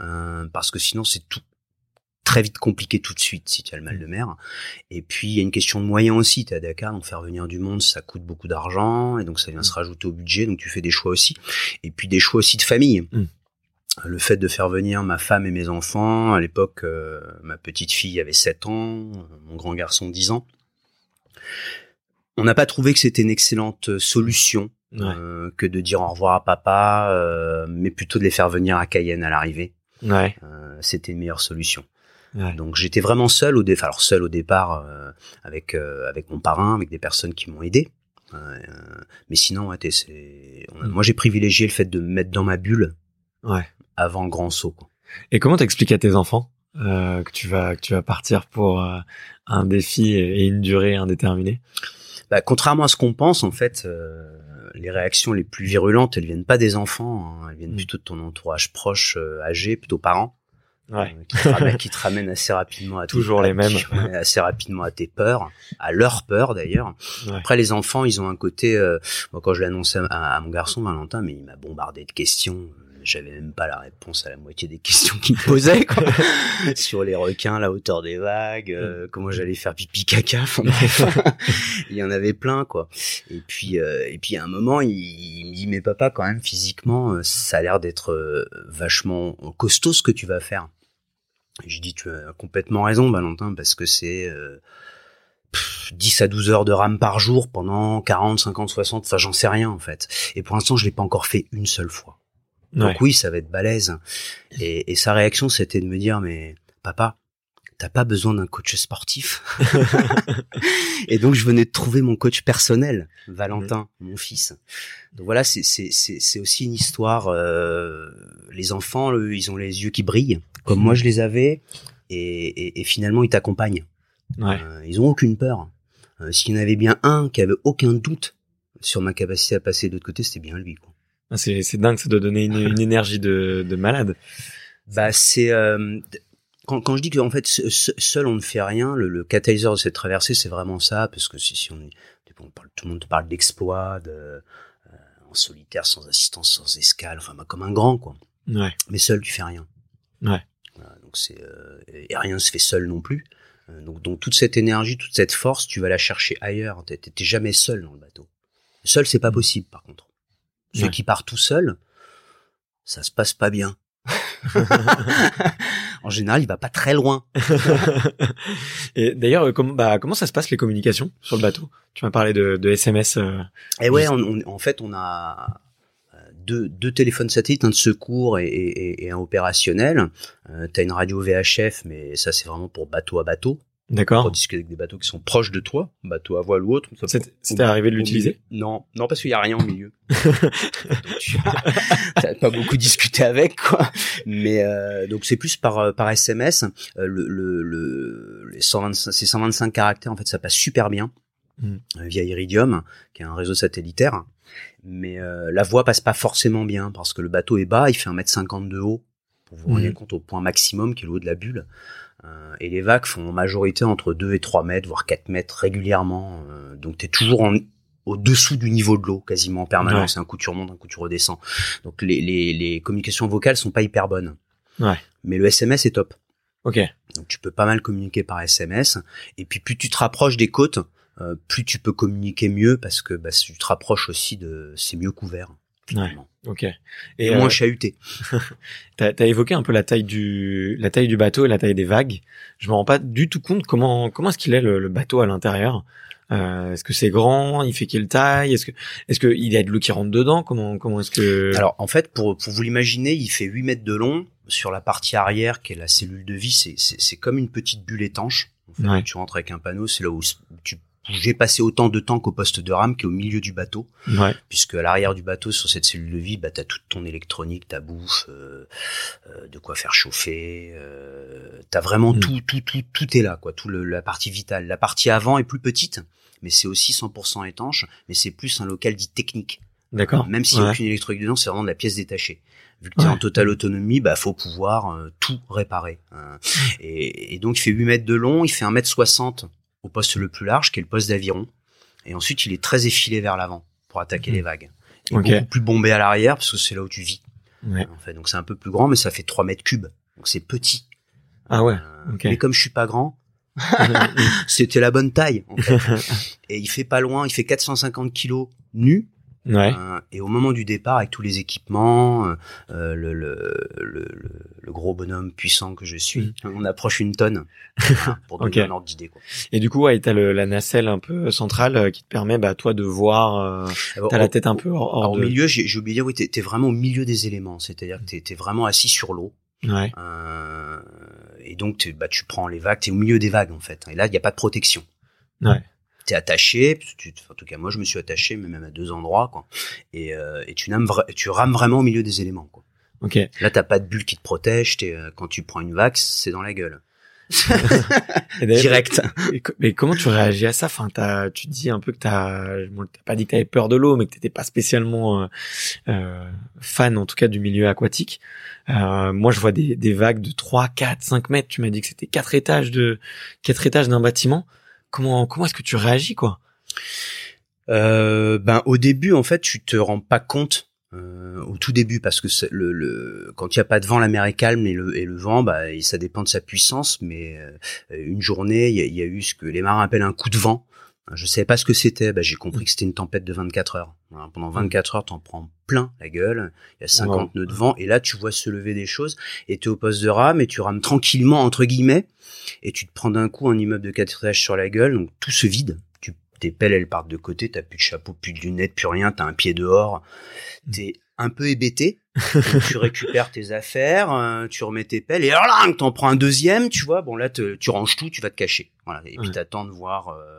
Euh, parce que sinon, c'est tout très vite compliqué tout de suite si tu as le mal de mer. Et puis, il y a une question de moyens aussi. Tu à Dakar, donc faire venir du monde, ça coûte beaucoup d'argent. Et donc, ça vient se rajouter au budget. Donc, tu fais des choix aussi. Et puis, des choix aussi de famille.
Mm.
Le fait de faire venir ma femme et mes enfants, à l'époque, euh, ma petite fille avait 7 ans, mon grand garçon 10 ans. On n'a pas trouvé que c'était une excellente solution
Ouais.
euh, que de dire au revoir à papa, euh, mais plutôt de les faire venir à Cayenne à l'arrivée.
Ouais.
C'était une meilleure solution.
Ouais.
Donc j'étais vraiment seul au départ. Alors seul au départ avec avec mon parrain, avec des personnes qui m'ont aidé. Mais sinon, c'est-
Mm.
moi j'ai privilégié le fait de me mettre dans ma bulle
Ouais.
Avant le grand saut. quoi.
Et comment t'expliques à tes enfants euh, que tu vas que tu vas partir pour euh, un défi et une durée indéterminée?
Bah, contrairement à ce qu'on pense, en fait, euh, les réactions les plus virulentes, elles viennent pas des enfants, hein, elles viennent
Mm.
plutôt de ton entourage proche, euh, âgé, plutôt parents.
Ouais.
euh, qui, te ramènent, qui te assez rapidement à tes-
Toujours
à-
les mêmes.
assez rapidement à tes peurs, à leurs peurs d'ailleurs.
Ouais.
Après les enfants, ils ont un côté. Euh, moi, quand je l'ai annoncé à, à mon garçon Valentin, mais il m'a bombardé de questions. J'avais même pas la réponse à la moitié des questions qu'il me posait quoi. sur les requins, la hauteur des vagues, euh, comment j'allais faire pipi caca. Il y en avait plein quoi. Et puis euh, et puis à un moment, il, il me dit mais papa quand même physiquement, euh, ça a l'air d'être euh, vachement costaud ce que tu vas faire. Je dis tu as complètement raison Valentin parce que c'est euh, pff, 10 à 12 heures de rame par jour pendant 40, 50, 60, enfin j'en sais rien en fait. Et pour l'instant je l'ai pas encore fait une seule fois.
Ouais.
Donc oui, ça va être balèze. Et, et sa réaction c'était de me dire mais papa, t'as pas besoin d'un coach sportif. et donc je venais de trouver mon coach personnel, Valentin, mon fils. Donc voilà, c'est c'est aussi une histoire. euh, les enfants, eux, ils ont les yeux qui brillent, comme moi je les avais, et, et, et finalement ils t'accompagnent.
Ouais.
Euh, ils ont aucune peur. Euh, S'il y en avait bien un qui avait aucun doute sur ma capacité à passer de l'autre côté, c'était bien lui. Quoi.
Ah, C'est c'est dingue, ça doit donner une, une énergie de, de malade.
Bah c'est euh, quand, quand je dis qu'en fait se- se- seul on ne fait rien, le, le catalyseur de cette traversée c'est vraiment ça parce que si, si on, on parle, tout le monde te parle d'exploit, de euh, en solitaire, sans assistance, sans escale, enfin bah, comme un grand quoi.
Ouais.
Mais seul tu fais rien.
Ouais.
Voilà, donc c'est euh, et rien se fait seul non plus. Euh, donc donc toute cette énergie, toute cette force, tu vas la chercher ailleurs. T'es t'es jamais seul dans le bateau. Seul c'est pas possible par contre. Celui
Ouais.
qui part tout seul, ça se passe pas bien. en général, il va pas très loin.
Et d'ailleurs, euh, comment, bah, comment ça se passe les communications sur le bateau? Tu m'as parlé de, de SMS. euh,
Et ouais, on- on- en fait, on a euh, deux, deux téléphones satellites, un de secours et, et- et un opérationnel. Euh, T'as une radio VHF, mais ça c'est vraiment pour bateau à bateau.
D'accord.
Tandis qu'avec des bateaux qui sont proches de toi, bateau à voile ou autre,
C'était arrivé de l'utiliser
Non, non parce qu'il y a rien au milieu. donc tu t'as pas beaucoup discuté avec quoi. Mais euh, donc c'est plus par euh, par SMS. Euh, le, le, le les 125 ces 125 caractères en fait ça passe super bien
Mm.
via Iridium qui est un réseau satellitaire. Mais euh, la voix passe pas forcément bien parce que le bateau est bas, il fait 1m50 de haut. Pour vous rendre compte au point maximum qui est le haut de la bulle. Euh, et les vagues font en majorité entre 2 et 3 mètres, voire 4 mètres régulièrement. Euh, donc tu es toujours en, au-dessous du niveau de l'eau, quasiment en permanence. Un coup tu remontes, un coup tu redescends. Donc les, les, les communications vocales sont pas hyper bonnes.
Ouais.
Mais le SMS est top.
Ok.
Donc tu peux pas mal communiquer par SMS. Et puis plus tu te rapproches des côtes, euh, plus tu peux communiquer mieux parce que bah, si tu te rapproches aussi de... C'est mieux couvert. finalement.
Ok.
Et,
Et
moins
euh,
chahuté.
T'as as évoqué un peu la taille du la taille du bateau et la taille des vagues. Je me rends pas du tout compte comment comment est-ce qu'il est le, le bateau à l'intérieur. Euh, est-ce que c'est grand? Il fait quelle taille? Est-ce que est-ce que il y a de l'eau qui rentre dedans? Comment comment est-ce que
Alors en fait, pour, pour vous l'imaginer, il fait 8 mètres de long. Sur la partie arrière, qui est la cellule de vie, c'est- c'est comme une petite bulle étanche. En fait,
Ouais.
Tu rentres avec un panneau, c'est là où tu pouvais passer autant de temps qu'au poste de rame qui est au milieu du bateau.
ouais
puisque à l'arrière du bateau, sur cette cellule de vie, bah, tu as toute ton électronique, ta bouffe, euh, euh, de quoi faire chauffer, euh, tu as vraiment
Mm.
tout, tout, tout, tout est là, quoi, tout le, la partie vitale. La partie avant est plus petite, mais c'est aussi 100% étanche, mais c'est plus un local dit technique.
d'accord.
Même s'il n'y a aucune électronique dedans, c'est vraiment de la pièce détachée. Vu que tu es
Ouais.
en totale autonomie, bah faut pouvoir euh, tout réparer. hein. Et, et donc il fait 8 mètres de long, il fait 1 mètre 60 au poste le plus large, qui est le poste d'aviron. Et ensuite il est très effilé vers l'avant pour attaquer les vagues. Et
Ok.
beaucoup plus bombé à l'arrière, parce que c'est là où tu vis.
Ouais.
En fait. Donc c'est un peu plus grand, mais ça fait 3 mètres cubes. Donc c'est petit.
Ah ouais.
Euh. Mais comme je suis pas grand, c'était la bonne taille. En fait. et il fait pas loin, il fait 450 kilos nu.
Ouais.
Euh, et au moment du départ, avec tous les équipements, euh, euh, le, le, le, le- gros bonhomme puissant que je suis, on approche une tonne Voilà, pour donner
Mm. Ok.
un ordre d'idée. quoi.
Et du coup, ouais, t'as le, la nacelle un peu centrale euh, qui te permet, bah, toi, de voir. euh, t'as la tête un peu hors, hors
au
de.
milieu, j'ai oublié de dire, oui, t'es vraiment au milieu des éléments, c'est-à-dire que t'es vraiment assis sur l'eau.
Ouais.
Euh, et donc, bah, tu prends les vagues, t'es au milieu des vagues en fait. Et là, il n'y a pas de protection.
Ouais.
T'es attaché, tu, en tout cas moi je me suis attaché, mais même à deux endroits, quoi. Et, euh, et tu, names tu rames vraiment au milieu des éléments, quoi.
Ok.
Là, t'as pas de bulle qui te protège. t'es, euh, quand tu prends une vague, c'est dans la gueule. Direct.
Mais comment tu réagis à ça? Enfin, t'as, tu dis un peu que t'as, bon, t'as pas dit que t'avais peur de l'eau, mais que t'étais pas spécialement euh, euh, fan, en tout cas, du milieu aquatique. Euh, moi, je vois des, des vagues de 3, 4, 5 mètres. Tu m'as dit que c'était quatre étages de quatre étages d'un bâtiment. Comment comment est-ce que tu réagis, quoi?
Euh, ben au début, en fait, tu te rends pas compte euh, au tout début parce que le, le quand il y a pas de vent, la mer est calme et le, et le vent, bah ça dépend de sa puissance. Mais euh, une journée, il y a eu ce que les marins appellent un coup de vent. Je savais pas ce que c'était. Bah, j'ai compris que c'était une tempête de 24 heures. Voilà, pendant 24 heures, t'en prends plein la gueule. Il y a 50
Wow.
nœuds de vent et là, tu vois se lever des choses. Et t'es au poste de rame et tu rames tranquillement entre guillemets. Et tu te prends d'un coup un immeuble de 4 étages sur la gueule, donc tout se vide. Tu, tes pelles, elles partent de côté. T'as plus de chapeau, plus de lunettes, plus rien. T'as un pied dehors. T'es un peu hébété. Tu récupères tes affaires, euh, tu remets tes pelles et alors là, t'en prends un deuxième, tu vois. Bon là, te- tu ranges tout, tu vas te cacher. Voilà. Et puis
Ouais.
t'attends de voir. euh,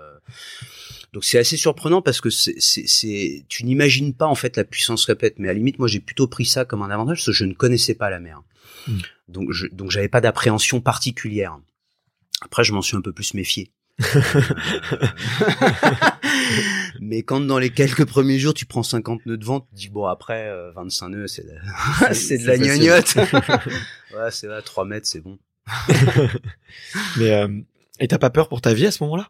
Donc c'est assez surprenant parce que c'est, c'est, c'est- tu n'imagines pas en fait la puissance répète. Mais à la limite, moi j'ai plutôt pris ça comme un avantage parce que je ne connaissais pas la mer.
Mm.
Donc je, donc j'avais pas d'appréhension particulière. Après, je m'en suis un peu plus méfié. Mais quand dans les quelques premiers jours, tu prends 50 nœuds de vent, tu te dis, bon, après, euh, 25 nœuds, c'est de, c'est de la gnognotte. ouais, c'est vrai, 3 mètres, c'est bon.
Mais euh, et t'as pas peur pour ta vie à ce moment-là?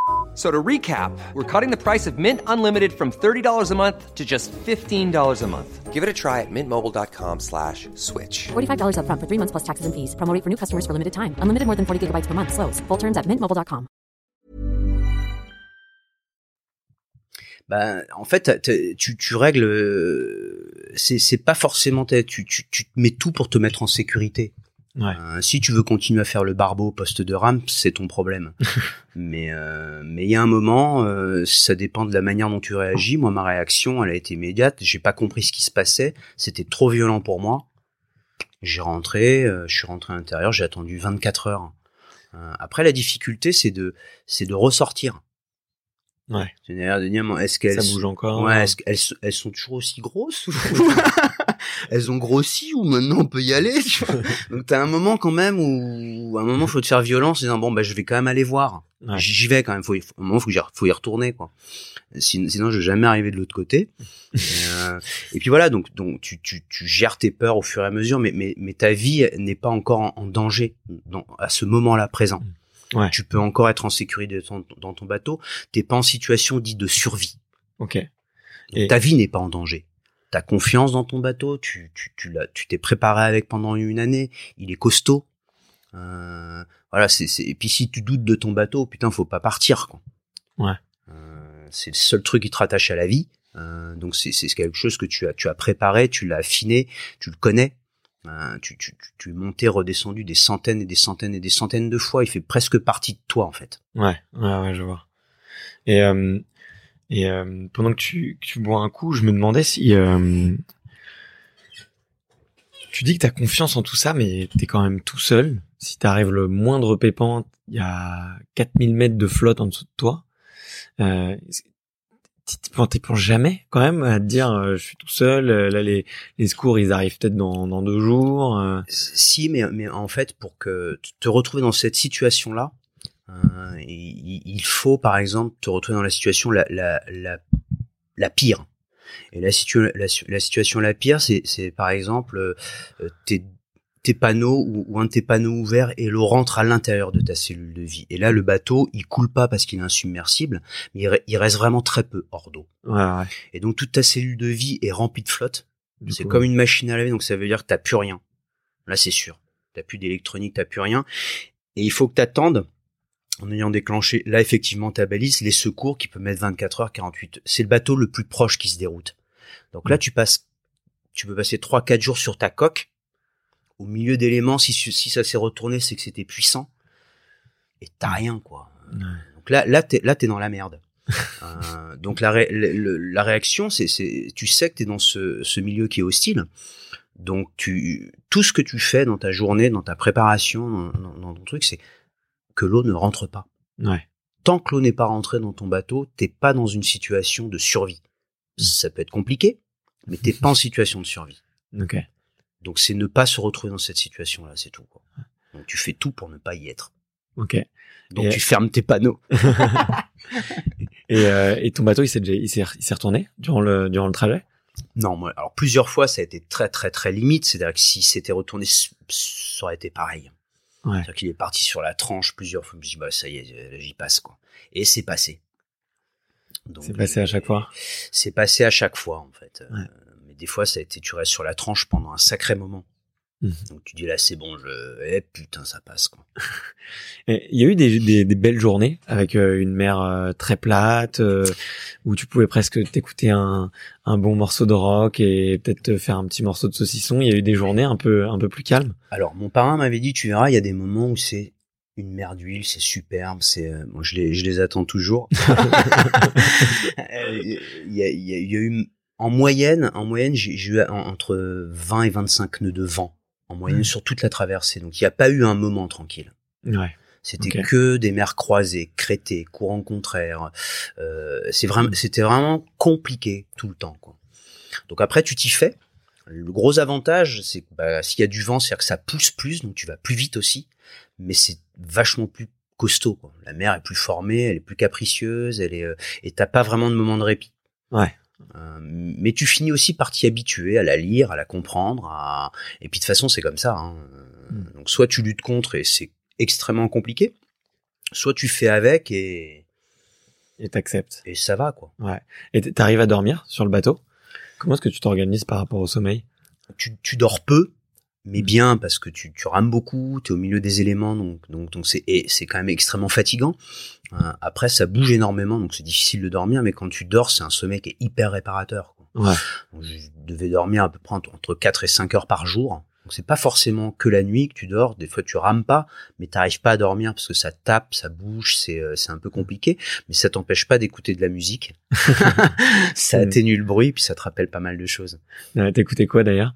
F- So to recap, we're cutting the price of Mint Unlimited from $30 a month to just $15 a month. Give it a try at mintmobile.com slash switch.
$45 upfront for three months plus taxes and fees. Promo rate for new customers for limited time. Unlimited more than 40 gigabytes per month. Slows. Full terms at mintmobile.com.
Ben, en fait, t'as- t'as- tu, tu règles, euh, c'est, c'est pas forcément, t'as- tu, tu, tu te mets tout pour te mettre en sécurité.
Ouais.
Euh, si tu veux continuer à faire le barbeau au poste de rame, c'est ton problème. mais euh, mais il y a un moment, euh, ça dépend de la manière dont tu réagis. Moi, ma réaction, elle a été immédiate. J'ai pas compris ce qui se passait. C'était trop violent pour moi. J'ai rentré, euh, je suis rentré à l'intérieur. J'ai attendu 24 heures. Euh, après, la difficulté, c'est de c'est de ressortir.
Ouais.
C'est-à-dire de dire, est-ce qu'elles
Ça bouge encore.
Ouais, est-ce qu'elles elles sont toujours aussi grosses ou- Elles ont grossi ou maintenant on peut y aller tu vois Donc t'as un moment quand même où à un moment faut te faire violence en disant bon bah je vais quand même aller voir.
Ouais.
J'y vais quand même. Faut, y- un moment faut, que faut y retourner quoi. Sinon, sinon je vais jamais arriver de l'autre côté. Euh, et puis voilà donc donc tu, tu tu gères tes peurs au fur et à mesure, mais mais mais ta vie n'est pas encore en, en danger dans, à ce moment-là présent.
Ouais.
Tu peux encore être en sécurité dans ton, dans ton bateau. T'es pas en situation dite de survie.
Ok. Et-
Ta vie n'est pas en danger. T'as confiance dans ton bateau, tu tu tu l'as, tu t'es préparé avec pendant une année. Il est costaud. Euh, voilà, c'est c'est. Et puis si tu doutes de ton bateau, putain, faut pas partir quoi.
Ouais.
Euh, c'est le seul truc qui te rattache à la vie. Euh, donc c'est c'est quelque chose que tu as tu as préparé, tu l'as affiné, tu le connais. Euh, tu, tu, tu, tu es monté, redescendu des centaines et des centaines et des centaines de fois. Il fait presque partie de toi en fait.
Ouais, ouais, ouais, je vois. Et, euh, et euh, pendant que tu, que tu bois un coup, je me demandais si... euh, tu dis que tu as confiance en tout ça, mais tu es quand même tout seul. Si t'arrives le moindre pépin, il y a 4000 mètres de flotte en dessous de toi. Euh, t'y- penses jamais quand même à te dire euh, je suis tout seul, euh, là les, les secours ils arrivent peut-être dans, dans deux jours. euh?
Si, mais, mais en fait, pour que te retrouver dans cette situation-là, euh, il, il faut, par exemple, te retrouver dans la situation la, la, la, la pire. Et la, situa la, la situation la pire, c'est, par exemple euh, tes, tes panneaux ou, ou un de tes panneaux ouverts et l'eau rentre à l'intérieur de ta cellule de vie. Et là, le bateau, il coule pas parce qu'il est insubmersible, mais il, re- il reste vraiment très peu hors d'eau.
Ouais, ouais.
Et donc toute ta cellule de vie est remplie de flotte. C'est comme une machine à laver, donc ça veut dire que t'as plus rien. Là, c'est sûr. T'as plus d'électronique, t'as plus rien. Et il faut que t'attendes, en ayant déclenché, là, effectivement, ta balise, les secours qui peuvent mettre 24 heures, 48 heures. C'est le bateau le plus proche qui se déroute. Donc là, tu passes, tu peux passer 3-4 jours sur ta coque, au milieu d'éléments, si, si ça s'est retourné, c'est que c'était puissant. Et t'as rien, quoi.
Ouais.
Donc là, là, t'es, là, t'es dans la merde. Euh, donc la, ré- le- la réaction, c'est, c'est, tu sais que t'es dans ce, ce milieu qui est hostile. Donc tu, tout ce que tu fais dans ta journée, dans ta préparation, dans, dans- dans ton truc, c'est que l'eau ne rentre pas.
Ouais.
Tant que l'eau n'est pas rentrée dans ton bateau, t'es pas dans une situation de survie. Ça peut être compliqué, mais t'es pas en situation de survie. Donc c'est ne pas se retrouver dans cette situation-là, c'est tout. Quoi. Donc tu fais tout pour ne pas y être.
Ok.
Donc
Et-
tu fermes tes panneaux.
Et, euh, et ton bateau, il s'est il retourné durant le, durant le trajet?
Non, moi, alors plusieurs fois, ça a été très très très limite. C'est-à-dire que si c'était retourné, ça aurait été pareil.
Ouais.
C'est-à-dire qu'il est parti sur la tranche plusieurs fois. Je me dis, bah ça y est, euh, j'y passe quoi. Et c'est passé.
C'est passé à chaque fois?
C'est passé à chaque fois en fait. Euh,
Ouais.
mais des fois, ça a été, tu restes sur la tranche pendant un sacré moment.
Mhm.
Donc tu dis là, c'est bon, je, eh putain, ça passe quoi.
Il y a eu des, des, des belles journées avec euh, une mer euh, très plate euh, où tu pouvais presque t'écouter un, un bon morceau de rock et peut-être te faire un petit morceau de saucisson. Il y a eu des journées un peu un peu plus calmes.
Alors, mon parrain m'avait dit, tu verras, il y a des moments où c'est une mer d'huile, c'est superbe, c'est, euh, bon, je les, je les attends toujours. Il y, a, il y a- eu, en moyenne, en moyenne, j'ai eu en- entre 20 et 25 nœuds de vent, en moyenne
Mhm.
sur toute la traversée. Donc, il n'y a pas eu un moment tranquille.
Ouais.
C'était que des mers croisées, crétées, courants contraires. Euh, c'est vraiment, c'était vraiment compliqué tout le temps. Quoi. Donc après, tu t'y fais. Le gros avantage, c'est que bah, s'il y a du vent, c'est-à-dire que ça pousse plus, donc tu vas plus vite aussi. Mais c'est vachement plus costaud. Quoi. La mer est plus formée, elle est plus capricieuse, elle est euh, et t'as pas vraiment de moment de répit.
Ouais.
Euh, mais tu finis aussi par t'y habituer, à la lire, à la comprendre, à... et puis de toute façon c'est comme ça. Hein.
Mm.
Donc soit tu luttes contre et c'est extrêmement compliqué, soit tu fais avec et,
Et t'acceptes.
et ça va quoi.
Ouais. Et t'arrives à dormir sur le bateau? Comment est-ce que tu t'organises par rapport au sommeil?
Tu, tu dors peu, mais bien parce que tu, tu rames beaucoup, tu es au milieu des éléments, donc donc donc c'est et c'est quand même extrêmement fatigant. Euh, après ça bouge énormément, donc c'est difficile de dormir, mais quand tu dors, c'est un sommeil qui est hyper réparateur. Quoi.
Ouais.
Donc, je devais dormir à peu près entre entre 4 et 5 heures par jour. Donc c'est pas forcément que la nuit que tu dors. Des fois tu rames pas, mais t'arrives pas à dormir parce que ça tape, ça bouge, c'est euh, c'est un peu compliqué. Mais ça t'empêche pas d'écouter de la musique. ça atténue le bruit puis ça te rappelle pas mal de choses.
T'écoutais quoi d'ailleurs?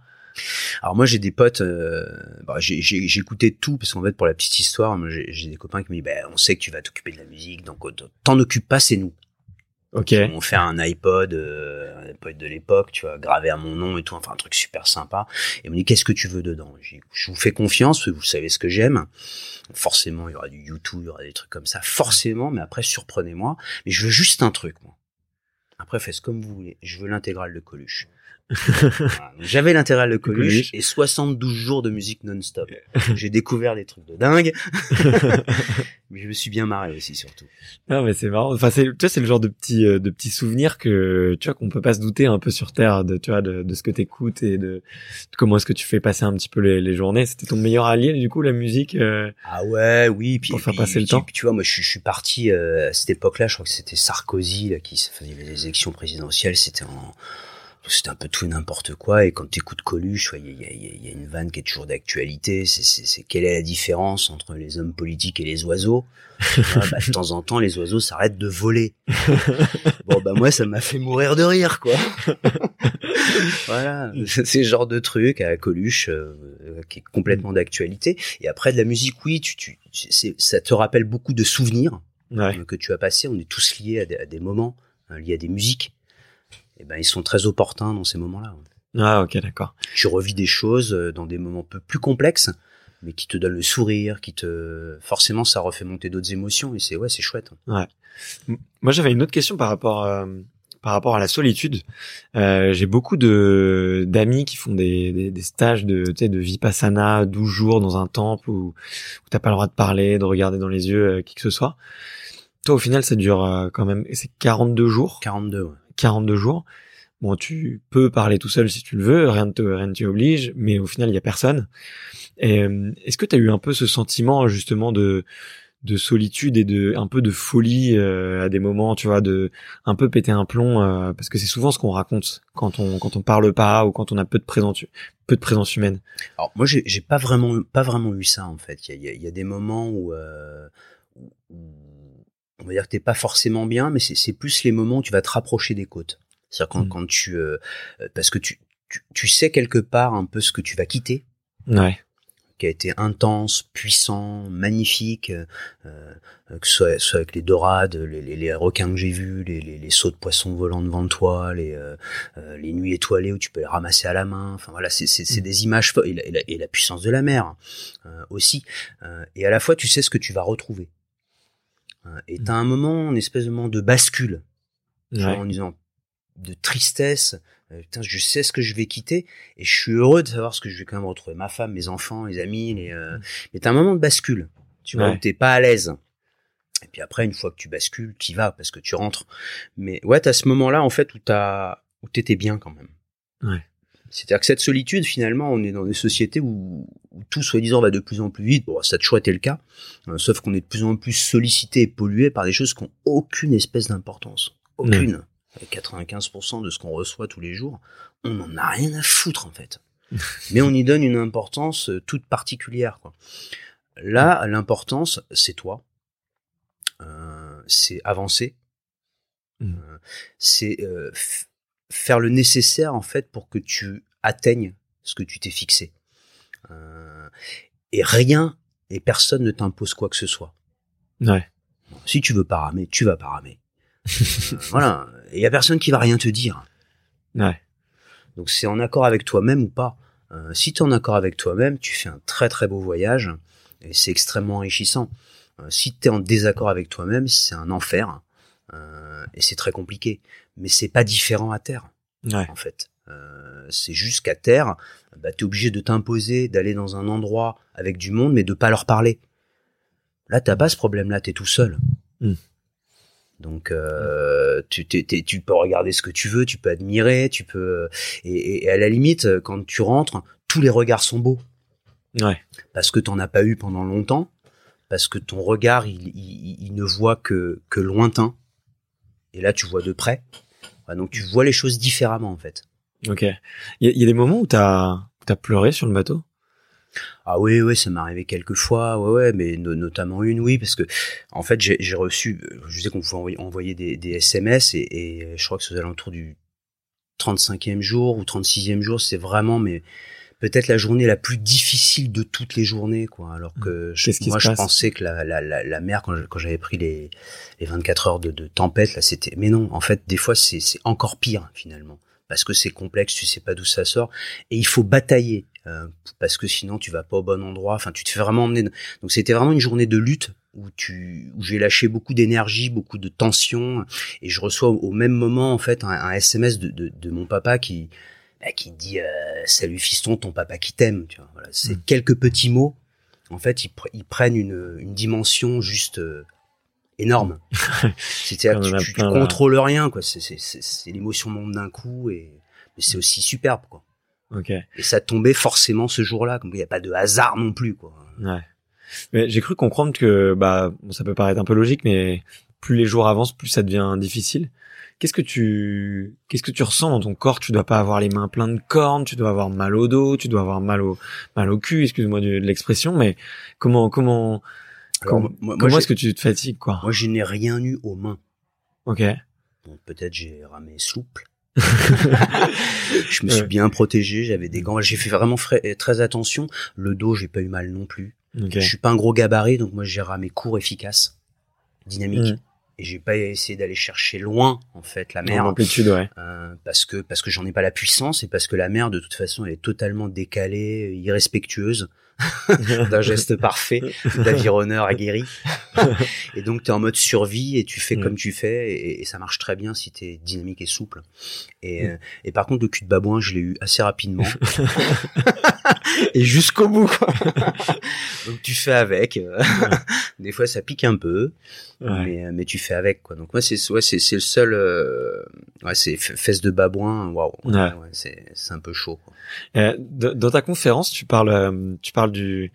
Alors moi j'ai des potes, euh, bah, j'ai écouté tout parce qu'en fait pour la petite histoire, j'ai des copains qui me disent ben on sait que tu vas t'occuper de la musique, donc t'en occupe pas, c'est nous.
Ok.
On fait un iPod, euh, un iPod de l'époque, tu vois, gravé à mon nom et tout, enfin un truc super sympa. Et on me dit qu'est-ce que tu veux dedans? Je vous fais confiance, vous savez ce que j'aime. Forcément, il y aura du YouTube, il y aura des trucs comme ça, forcément. Mais après, surprenez-moi. Mais je veux juste un truc, moi. Après, faites comme vous voulez. Je veux l'intégrale de Coluche. J'avais l'intérêt de Coluche et 72 jours de musique non-stop. J'ai découvert des trucs de dingue. mais je me suis bien marré aussi surtout.
Non mais c'est marrant. Enfin c'est tu vois c'est le genre de petits euh, de petits souvenirs que tu vois qu'on peut pas se douter un peu sur terre de tu vois de, de ce que t'écoutes et de, comment est-ce que tu fais passer un petit peu les, les journées. C'était ton meilleur allié du coup la musique. Euh,
ah ouais oui puis
pour faire
puis,
passer le temps.
tu vois moi je, je suis parti euh, à cette époque-là. Je crois que c'était Sarkozy là, qui faisait les élections présidentielles. C'était en c'est un peu tout et n'importe quoi. Et quand tu écoutes Coluche, il y, a, y, a, une vanne qui est toujours d'actualité. C'est quelle est la différence entre les hommes politiques et les oiseaux? Bah, De temps en temps, les oiseaux s'arrêtent de voler. bon, bah moi, ça m'a fait mourir de rire, quoi. voilà, c'est ce genre de truc à Coluche euh, qui est complètement d'actualité. Et après, de la musique, oui, tu, tu, ça te rappelle beaucoup de souvenirs que tu as passés. On est tous liés à des, à des moments, hein, liés à des musiques eh ben, ils sont très opportuns dans ces moments-là.
Ah, ok, d'accord.
Tu revis des choses euh, dans des moments peu plus complexes, mais qui te donnent le sourire, qui te, forcément, ça refait monter d'autres émotions, et c'est, ouais, c'est chouette.
Ouais. Moi, j'avais une autre question par rapport, euh, par rapport à la solitude. Euh, j'ai beaucoup de, d'amis qui font des, des, des stages de, de vipassana, 12 jours dans un temple où, où t'as pas le droit de parler, de regarder dans les yeux, qui que ce soit. Toi, au final, ça dure quand même, c'est 42 jours?
42, ouais.
42 jours. Bon, tu peux parler tout seul si tu le veux, rien ne te, rien t'y oblige, mais au final, il y a personne. Euh, est-ce que tu as eu un peu ce sentiment justement de de solitude et de un peu de folie euh, à des moments, tu vois, de un peu péter un plomb euh, parce que c'est souvent ce qu'on raconte quand on quand on parle pas ou quand on a peu de présence peu de présence humaine.
Alors moi j'ai, pas vraiment pas vraiment eu ça en fait. Il y a, y a, des moments où, où on va dire que t'es pas forcément bien, mais c'est plus les moments où tu vas te rapprocher des côtes. C'est-à-dire quand, mmh. quand tu, euh, euh, parce que tu, tu, sais quelque part un peu ce que tu vas quitter.
Ouais.
Qui a été intense, puissant, magnifique, euh, que ce soit, soit, avec les dorades, les, les, les requins que j'ai vus, les, les, les, sauts de poissons volants devant toi, les, les nuits étoilées où tu peux les ramasser à la main. Enfin voilà, c'est mmh. des images et la, et, la, et la, puissance de la mer aussi. et à la fois, tu sais ce que tu vas retrouver. Euh, et t'as un moment, une espèce de moment de bascule, en disant de tristesse. Euh, putain, je sais ce que je vais quitter et je suis heureux de savoir ce que je vais quand même retrouver ma femme, mes enfants, les amis. Les, euh... Mais t'as un moment de bascule, tu vois, où t'es pas à l'aise. Et puis après, une fois que tu bascules, tu vas parce que tu rentres. Mais ouais, t'as ce moment-là en fait où t'as où t'étais bien quand même.
Ouais.
C'est-à-dire que cette solitude, finalement, on est dans des sociétés où, tout soi-disant va de plus en plus vite. Bon, ça a toujours été le cas, euh, sauf qu'on est de plus en plus sollicité et pollué par des choses qui n'ont aucune espèce d'importance. Aucune. 95% de ce qu'on reçoit tous les jours, on n'en a rien à foutre en fait. Mais on y donne une importance euh, toute particulière. Quoi. Là, l'importance, c'est toi. Euh, c'est avancer. Mmh. Euh, c'est euh, faire le nécessaire en fait pour que tu atteignes ce que tu t'es fixé. Euh, et rien et personne ne t'impose quoi que ce soit.
Ouais.
Si tu veux pas ramer, tu vas pas ramer. euh, voilà. Il y a personne qui va rien te dire.
Ouais.
Donc c'est en accord avec toi-même ou pas. Euh, si tu es en accord avec toi-même, tu fais un très très beau voyage et c'est extrêmement enrichissant. Euh, si tu es en désaccord avec toi-même, c'est un enfer et c'est très compliqué mais c'est pas différent à terre.
Ouais.
En fait, euh, c'est juste qu'à terre, bah, t'es obligé de t'imposer, d'aller dans un endroit avec du monde, mais de pas leur parler. Là, t'as pas ce problème-là, t'es tout seul.
Mm.
Donc, euh, tu, tu peux regarder ce que tu veux, tu peux admirer, tu peux, et, et, à la limite, quand tu rentres, tous les regards sont beaux.
Ouais.
Parce que t'en as pas eu pendant longtemps, parce que ton regard, il, il, il ne voit que, que lointain. Et là, tu vois de près donc tu vois les choses différemment en fait.
Ok. Il y, a des moments où t'as as pleuré sur le bateau?
Ah oui, oui, ça m'est arrivé quelques fois, ouais, ouais, mais notamment une, oui, parce que en fait, j'ai reçu, je sais qu'on pouvait envoyer, des, des, SMS et, et, je crois que c'est aux alentours du 35e jour ou 36e jour, c'est vraiment, mais peut-être la journée la plus difficile de toutes les journées, quoi. Alors que
mmh.
moi, je pensais que la, la, la, la mer, quand, j'avais pris les, les 24 heures de, de tempête, là, c'était, mais non, en fait, des fois, c'est encore pire, finalement parce que c'est complexe, tu sais pas d'où ça sort, et il faut batailler euh, parce que sinon tu vas pas au bon endroit. Enfin, tu te fais vraiment emmener. Donc c'était vraiment une journée de lutte où tu où j'ai lâché beaucoup d'énergie, beaucoup de tension, et je reçois au, même moment en fait un, SMS de, de, de, mon papa qui bah, qui dit euh, salut fiston, ton papa qui t'aime. Tu vois, voilà, c'est mm. quelques petits mots. En fait, ils, ils prennent une, une dimension juste euh, énorme. C'est-à-dire que tu, tu, contrôles rien, quoi. C'est l'émotion monte d'un coup et mais c'est aussi superbe, quoi.
Ok.
Et ça tombait forcément ce jour-là, comme il n'y a pas de hasard non plus, quoi.
Ouais. Mais j'ai cru comprendre que, bah, bon, ça peut paraître un peu logique, mais plus les jours avancent, plus ça devient difficile. Qu'est-ce que tu, qu'est-ce que tu ressens dans ton corps? Tu dois pas avoir les mains pleines de cornes, tu dois avoir mal au dos, tu dois avoir mal au, mal au cul, excuse-moi de l'expression, mais comment, comment, comment, comment est-ce que tu te fatigues, quoi?
Moi, je n'ai rien eu aux mains.
Ok.
Bon, peut-être j'ai ramé souple. je me suis bien protégé, j'avais des gants, j'ai fait vraiment très attention. Le dos, j'ai pas eu mal non plus. Je suis pas un gros gabarit, donc moi j'ai ramé court, efficace, dynamique. Mm. Et j'ai pas essayé d'aller chercher loin en fait la mer,
amplitude, ouais.
Euh, parce que parce que j'en ai pas la puissance et parce que la mer de toute façon elle est totalement décalée, irrespectueuse. d'un geste parfait d'avironneur aguerri. et donc tu es en mode survie et tu fais mm. comme tu fais et, ça marche très bien si tu es dynamique et souple. Et, mm. euh, et par contre le cul de babouin, je l'ai eu assez rapidement. et jusqu'au bout. donc tu fais avec. Euh, des fois ça pique un peu, mais, euh, mais tu fais avec quoi. Donc moi c'est ouais, c'est le seul ouais, c'est fesses de babouin. Waouh. Ouais. c'est c'est un peu chaud. Quoi.
Euh, dans ta conférence, tu parles, euh, tu parles du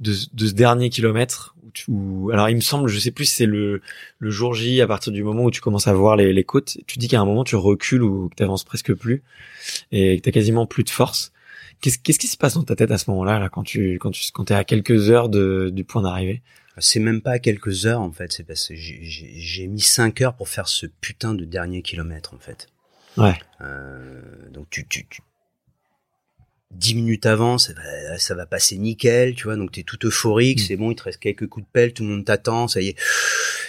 de, de ce dernier kilomètre. Où alors il me semble, je sais plus, c'est le le jour J à partir du moment où tu commences à voir les, les côtes. Tu dis qu'à un moment tu recules ou que t'avances presque plus et que t'as quasiment plus de force. Qu'est-ce qu'est-ce qui se passe dans ta tête à ce moment-là, là, quand tu quand tu quand t'es à quelques heures de, du point d'arrivée?
C'est même pas à quelques heures en fait. C'est parce que j'ai mis cinq heures pour faire ce putain de dernier kilomètre en fait.
Ouais.
Euh, donc tu, tu, tu dix minutes avant, ça va, ça va passer nickel, tu vois, donc t'es tout euphorique, mm. c'est bon, il te reste quelques coups de pelle, tout le monde t'attend, ça y est,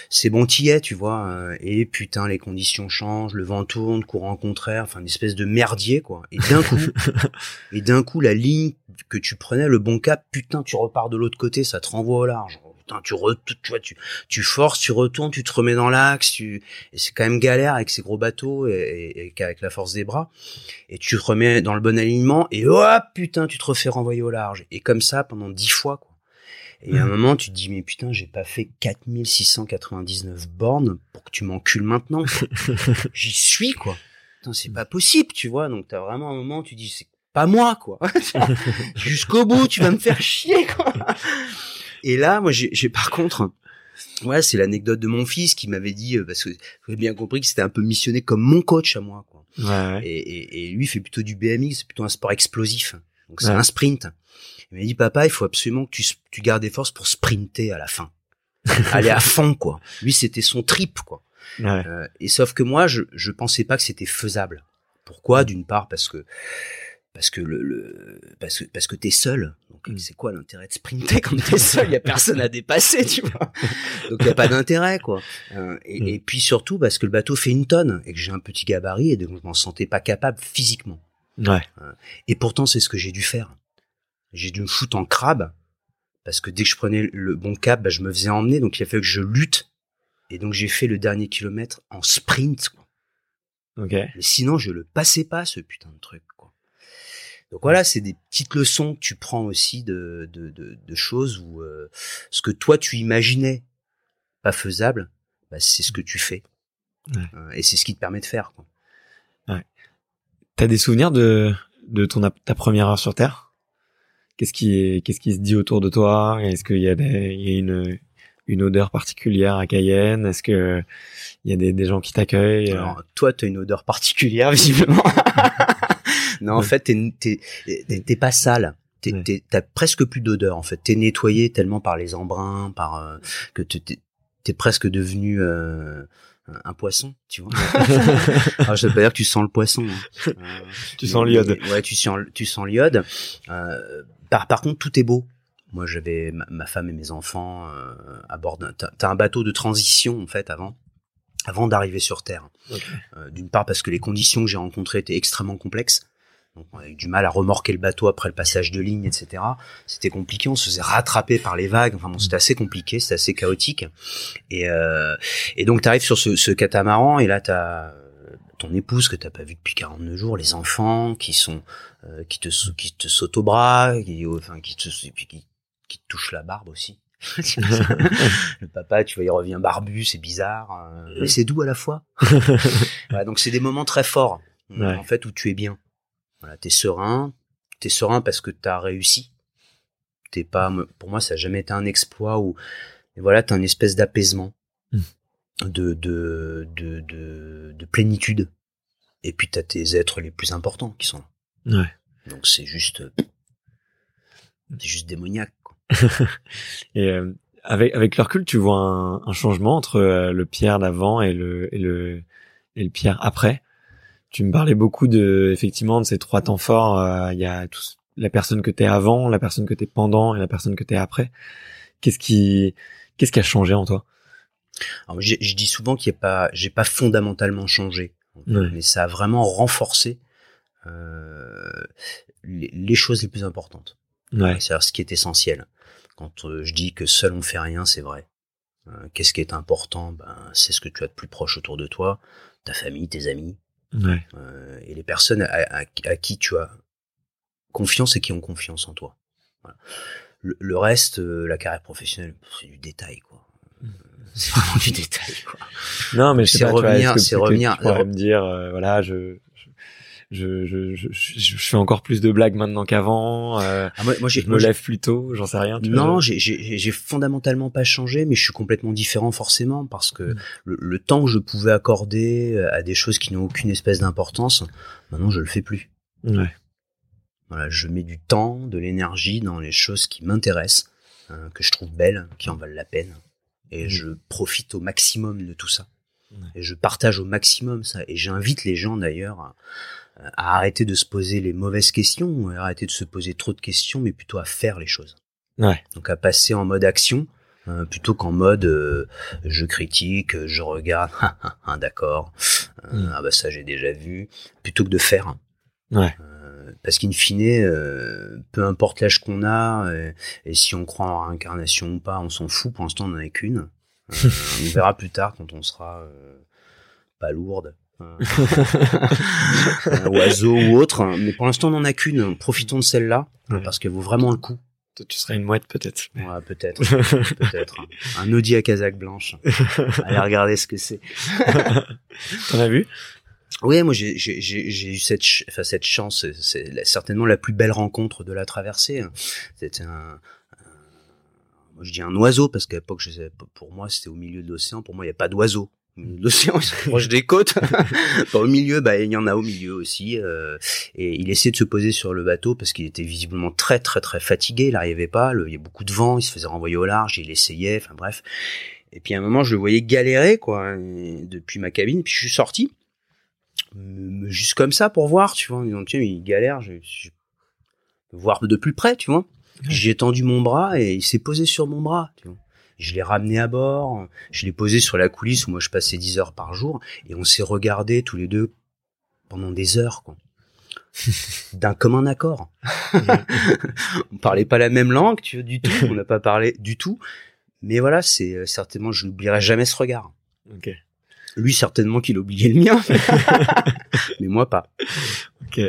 c'est bon, t'y es, tu vois, euh, et putain, les conditions changent, le vent tourne, courant contraire, enfin, une espèce de merdier, quoi, et d'un coup, et d'un coup, la ligne que tu prenais, le bon cap, putain, tu repars de l'autre côté, ça te renvoie au large, putain, tu, tu vois, tu, tu forces, tu retournes, tu te remets dans l'axe, tu, et c'est quand même galère avec ces gros bateaux et, et, avec la force des bras. Et tu te remets dans le bon alignement et oh putain, tu te refais renvoyer au large. Et comme ça pendant dix fois, quoi. Et à un mmh. moment, tu te dis, mais putain, j'ai pas fait 4699 bornes pour que tu m'encules maintenant. J'y suis, quoi. Putain, c'est pas possible, tu vois. Donc, t'as vraiment un moment, tu dis, c'est pas moi, quoi. Jusqu'au bout, tu vas me faire chier, quoi. Et là, moi, j'ai par contre, ouais, c'est l'anecdote de mon fils qui m'avait dit, euh, parce que j'avais bien compris que c'était un peu missionné comme mon coach à moi. Quoi.
Ouais,
Et, et, et, lui, il fait plutôt du BMX, c'est plutôt un sport explosif. Donc c'est un sprint. Il m'a dit, papa, il faut absolument que tu, tu gardes des forces pour sprinter à la fin. Aller à fond, quoi. Lui, c'était son trip, quoi. Euh, et sauf que moi, je, je pensais pas que c'était faisable. Pourquoi? D'une part, parce que parce que le, le parce que parce que t'es seul. Donc mm. c'est quoi l'intérêt de sprinter quand t'es seul? Il y a personne à dépasser, tu vois. Donc il y a pas d'intérêt quoi. Euh, et, mm. et, puis surtout parce que le bateau fait une tonne et que j'ai un petit gabarit et donc je m'en sentais pas capable physiquement.
Ouais.
Euh, et pourtant c'est ce que j'ai dû faire. J'ai dû me foutre en crabe parce que dès que je prenais le bon cap, bah, je me faisais emmener. Donc il a fallu que je lutte. Et donc j'ai fait le dernier kilomètre en sprint. Quoi.
Ok.
Mais sinon je le passais pas ce putain de truc. Donc voilà, c'est des petites leçons que tu prends aussi de, de, de, choses où euh, ce que toi tu imaginais pas faisable, bah, c'est ce que tu fais. Euh, et c'est ce qui te permet de faire. Quoi.
Ouais. T'as des souvenirs de, de ton ta première heure sur Terre? Qu'est-ce qui qu'est-ce qui se dit autour de toi? Est-ce qu'il y a, des, il y a une, une odeur particulière à Cayenne? Est-ce que il y a des, des gens qui t'accueillent?
Alors, toi, tu as une odeur particulière visiblement. non, en fait, t'es, t'es, pas sale. t'as presque plus d'odeur en fait. T'es nettoyé tellement par les embruns, par euh, que t'es es presque devenu euh, un poisson, tu vois. Alors, je veux pas dire que tu sens le poisson. Hein.
tu sens l'iode.
Ouais, tu sens, tu sens l'iode. Euh, par, par contre, tout est beau. Moi, j'avais ma, femme et mes enfants euh, à bord d'un. T'as un bateau de transition en fait avant, avant d'arriver sur Terre. Euh, D'une part parce que les conditions que j'ai rencontrées étaient extrêmement complexes. Donc on a eu du mal à remorquer le bateau après le passage de ligne, etc. C'était compliqué, on se faisait rattraper par les vagues. Enfin bon, c'était assez compliqué, c'était assez chaotique. Et, euh, et donc tu arrives sur ce, ce, catamaran et là tu as ton épouse que t'as pas vu depuis 49 jours, les enfants qui sont euh, qui te qui te sautent au bras, qui enfin qui te puis qui, qui te touchent la barbe aussi. le papa, tu vois, il revient barbu, c'est bizarre, euh, mais c'est doux à la fois. voilà, donc c'est des moments très forts, en fait, où tu es bien. Voilà, t'es serein, t'es serein parce que t'as réussi. T'es pas, pour moi, ça a jamais été un exploit ou, voilà, t'as une espèce d'apaisement, hmm. de, de, de, de, de, plénitude. Et puis t'as tes êtres les plus importants qui sont là. Ouais. Donc c'est juste, c'est juste démoniaque. Quoi.
et euh, avec avec le recul, tu vois un, un changement entre euh, le Pierre d'avant et le et le et le Pierre après? Tu me parlais beaucoup de effectivement de ces trois temps forts. Euh, il y a tous, la personne que t'es avant, la personne que t'es pendant et la personne que t'es après. Qu'est-ce qui qu'est-ce qui a changé en toi?
Alors, je, dis souvent qu'il n'y a pas, j'ai pas fondamentalement changé, mais ça a vraiment renforcé euh, les, choses les plus importantes. Ouais. C'est-à-dire ce qui est essentiel. Quand euh, je dis que seul on fait rien, c'est vrai. Euh, qu'est-ce qui est important? Ben, c'est ce que tu as de plus proche autour de toi, ta famille, tes amis, euh, et les personnes à, qui tu as confiance et qui ont confiance en toi. Le, reste, euh, la carrière professionnelle, c'est du détail, quoi. Mm. C'est vraiment du détail, quoi.
Non, mais c'est revenir, c'est revenir. Tu me dire, euh, voilà, je, je, je, je, je, fais encore plus de blagues maintenant qu'avant. Euh, ah, moi, moi je me lève plus tôt, j'en sais rien.
non, j'ai fondamentalement pas changé, mais je suis complètement différent forcément parce que mm. le, le, temps que je pouvais accorder à des choses qui n'ont aucune espèce d'importance, maintenant je le fais plus. Ouais. Voilà, je mets du temps, de l'énergie dans les choses qui m'intéressent, hein, que je trouve belles, qui en valent la peine, et mm. je profite au maximum de tout ça. Et je partage au maximum ça. Et j'invite les gens d'ailleurs à, à arrêter de se poser les mauvaises questions, à arrêter de se poser trop de questions, mais plutôt à faire les choses. Ouais. Donc à passer en mode action euh, plutôt qu'en mode euh, je critique, je regarde, ah, d'accord, euh, mm. ah bah ça j'ai déjà vu, plutôt que de faire. Ouais. parce qu'in fine, peu importe l'âge qu'on a, et, si on croit en réincarnation ou pas, on s'en fout. Pour l'instant, on n'en a qu'une. on verra plus tard quand on sera pas lourde. Un oiseau ou autre. Mais pour l'instant, on n'en a qu'une. Profitons de celle-là parce qu'elle vaut vraiment le coup.
tu serais une mouette peut-être.
Ouais, peut-être, peut-être. Un Audi à casaque blanche. Allez regarder ce que c'est.
T'en as vu?
Oui, moi j'ai eu cette enfin, cette chance. C'est certainement la plus belle rencontre de la traversée. C'était un, moi je dis un oiseau parce qu'à l'époque, pour moi, c'était au milieu de l'océan. Pour moi, il n'y a pas d'oiseau. L'océan est proche des côtes. au milieu, bah, il y en a au milieu aussi. Euh, et il essayait de se poser sur le bateau parce qu'il était visiblement très très très fatigué. Il n'arrivait pas. il y a beaucoup de vent. Il se faisait renvoyer au large. Il essayait. Enfin bref. Et puis à un moment, je le voyais galérer quoi depuis ma cabine. Puis je suis sorti juste comme ça pour voir. Tu vois, tiens, il galère. Je, je voir de plus près. Tu vois. J'ai tendu mon bras et il s'est posé sur mon bras. Tu vois je l'ai ramené à bord, je l'ai posé sur la coulisse où moi je passais 10 heures par jour et on s'est regardé tous les deux pendant des heures quoi. D'un commun accord. on parlait pas la même langue, tu vois, du tout, on n'a pas parlé du tout. Mais voilà, c'est euh, certainement je n'oublierai jamais ce regard. Ok. Lui certainement qu'il oubliait le mien, mais moi pas.
Ok.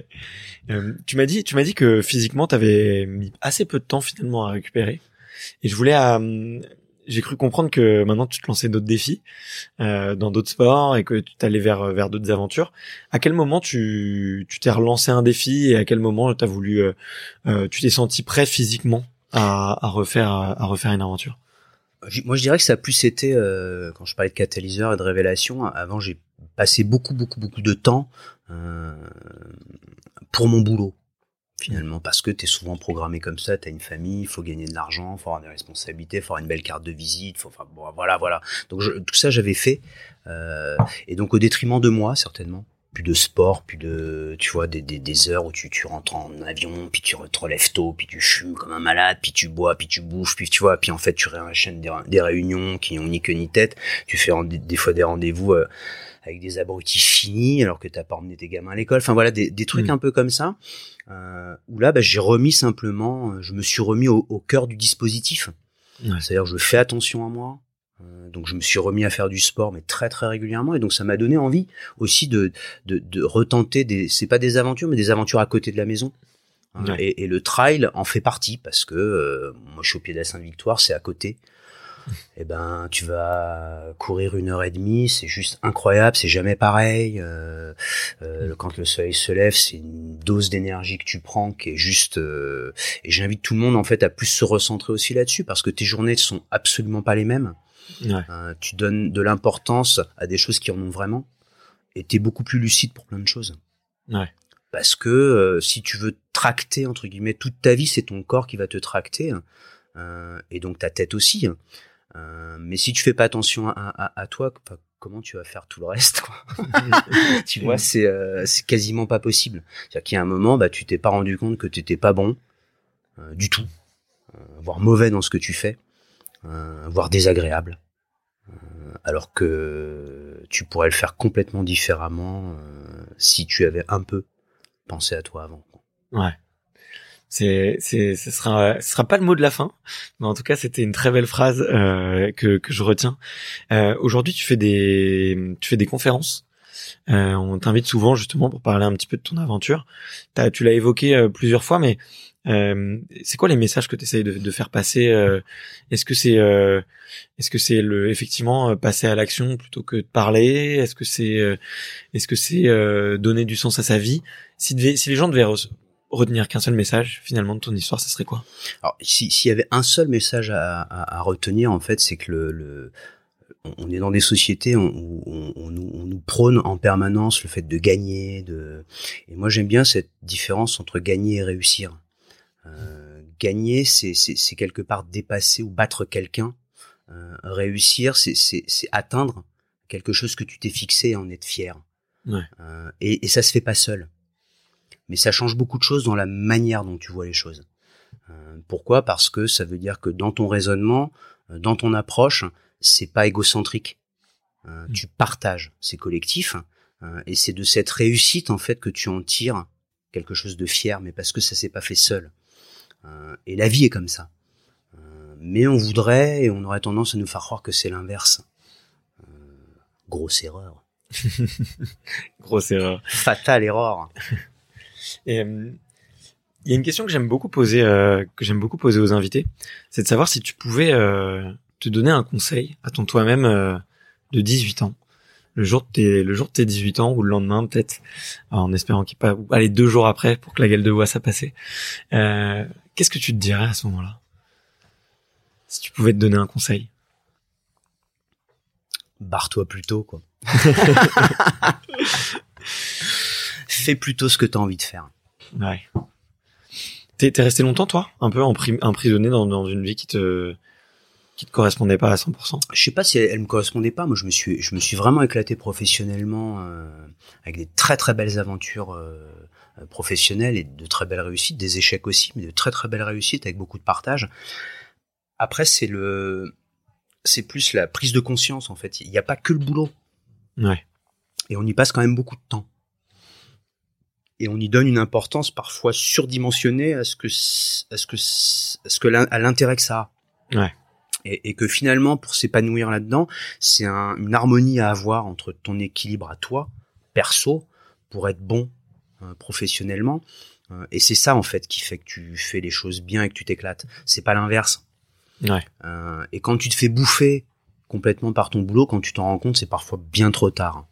Euh, tu m'as dit, tu m'as dit que physiquement, tu avais mis assez peu de temps finalement à récupérer. Et je voulais euh, j'ai cru comprendre que maintenant tu te lançais d'autres défis euh, dans d'autres sports et que tu t'allais vers vers d'autres aventures. À quel moment tu tu t'es relancé un défi et à quel moment t'as voulu euh, euh, tu t'es senti prêt physiquement à, à refaire à refaire une aventure?
Moi je dirais que ça a plus été euh, quand je parlais de catalyseur et de révélation. Avant j'ai passé beaucoup beaucoup beaucoup de temps euh, pour mon boulot finalement, parce que tu es souvent programmé comme ça, tu as une famille, il faut gagner de l'argent, il faut avoir des responsabilités, il faut avoir une belle carte de visite, faut, enfin, bon, voilà, voilà. Donc tout ça, j'avais fait, euh, et donc au détriment de moi, certainement. Plus de sport, plus de, tu vois, des, des, des heures où tu, tu rentres en avion, puis tu te relèves tôt, puis tu fumes comme un malade, puis tu bois, puis tu bouffes, puis tu vois, puis en fait tu réenchaînes des, des réunions qui n'ont ni queue ni tête, tu fais des, des fois des rendez-vous euh, avec des abrutis finis alors que t'as pas emmené tes gamins à l'école, enfin voilà, des, des trucs
Mm.
un peu comme ça, euh, où là, bah, j'ai remis simplement, je me suis remis au, au cœur du dispositif.
Ouais.
C'est-à-dire, je fais attention à moi. Euh, donc, je me suis remis à faire du sport, mais très très régulièrement, et donc ça m'a donné envie aussi de de, de retenter des, c'est pas des aventures, mais des aventures à côté de la maison. Hein,
Ouais.
Et, et le trail en fait partie parce que euh, moi, je suis au pied de la Sainte-Victoire, c'est à côté. Eh ben, tu vas courir une heure et demie, c'est juste incroyable, c'est jamais pareil. Euh, euh, quand le soleil se lève, c'est une dose d'énergie que tu prends qui est juste. euh, et j'invite tout le monde en fait à plus se recentrer aussi là-dessus parce que tes journées sont absolument pas les mêmes.
Ouais.
Euh, tu donnes de l'importance à des choses qui en ont vraiment, et t'es beaucoup plus lucide pour plein de choses.
Ouais.
Parce que euh, si tu veux tracter entre guillemets toute ta vie, c'est ton corps qui va te tracter, euh, et donc ta tête aussi. Mais si tu fais pas attention à, à, à toi, comment tu vas faire tout le reste quoi Tu vois, c'est c'est quasiment pas possible. C'est-à-dire qu'il y a un moment, bah tu t'es pas rendu compte que t'étais pas bon du tout, voire mauvais dans ce que tu fais, voire désagréable, euh, alors que tu pourrais le faire complètement différemment euh, si tu avais un peu pensé à toi avant.
Ouais. C'est, c'est, ce sera, ce sera pas le mot de la fin, mais en tout cas, c'était une très belle phrase euh, que que je retiens. Euh, aujourd'hui, tu fais des, tu fais des conférences. Euh, on t'invite souvent justement pour parler un petit peu de ton aventure. Tu l'as évoqué euh, plusieurs fois, mais euh, c'est quoi les messages que tu essayes de, de faire passer euh, Est-ce que c'est, euh, est-ce que c'est le effectivement euh, passer à l'action plutôt que de parler? Est-ce que c'est, euh, est-ce que c'est donner du sens à sa vie? Si, si les gens devaient re- retenir qu'un seul message finalement de ton histoire, ça serait quoi?
Alors, si- s'il y avait un seul message à, à, à retenir, en fait, c'est que le, le- on est dans des sociétés où on, on- on on nous prône en permanence le fait de gagner. De... Et moi, j'aime bien cette différence entre gagner et réussir. Euh, gagner, c'est quelque part dépasser ou battre quelqu'un. Euh, réussir, c'est atteindre quelque chose que tu t'es fixé et en être fier.
Ouais.
Euh, et, et ça se fait pas seul. Mais ça change beaucoup de choses dans la manière dont tu vois les choses. Euh, pourquoi? Parce que ça veut dire que dans ton raisonnement, euh, dans ton approche, c'est pas égocentrique. Euh,
Mm.
Tu partages, c'est collectif, euh, et c'est de cette réussite en fait que tu en tires quelque chose de fier, mais parce que ça s'est pas fait seul. Euh, et la vie est comme ça. Euh, mais on voudrait et on aurait tendance à nous faire croire que c'est l'inverse. Euh, grosse erreur,
Grosse erreur.
fatale erreur.
Et il y a une question que j'aime beaucoup poser, euh, que j'aime beaucoup poser aux invités, c'est de savoir si tu pouvais euh, te donner un conseil à ton toi-même euh, de 18 ans, le jour de tes, le jour de tes 18 ans ou le lendemain peut-être, en espérant qu'il pas, allez deux jours après pour que la gueule de bois ça passé. Euh, Qu'est-ce que tu te dirais à ce moment-là? Si tu pouvais te donner un conseil
barre-toi plutôt quoi. Fais plutôt ce que tu as envie de faire.
Ouais. T'es t'es resté longtemps toi, un peu empri- emprisonné dans, dans une vie qui te qui te correspondait pas à 100%.
Je sais pas si elle, elle me correspondait pas. Moi, je me suis, je me suis vraiment éclaté professionnellement euh, avec des très très belles aventures euh, euh, professionnelles et de très belles réussites, des échecs aussi, mais de très très belles réussites avec beaucoup de partage. Après, c'est le, c'est plus la prise de conscience en fait. Il n'y a pas que le boulot
Ouais.
et on y passe quand même beaucoup de temps. Et on y donne une importance parfois surdimensionnée à ce que, à ce que, à ce que l'intérêt que ça a.
Ouais.
Et, et que finalement, pour s'épanouir là-dedans, c'est un- une harmonie à avoir entre ton équilibre à toi, perso, pour être bon euh, professionnellement. Euh, et c'est ça en fait qui fait que tu fais les choses bien et que tu t'éclates. C'est pas l'inverse.
Ouais.
Euh, et quand tu te fais bouffer complètement par ton boulot, quand tu t'en rends compte, c'est parfois bien trop tard.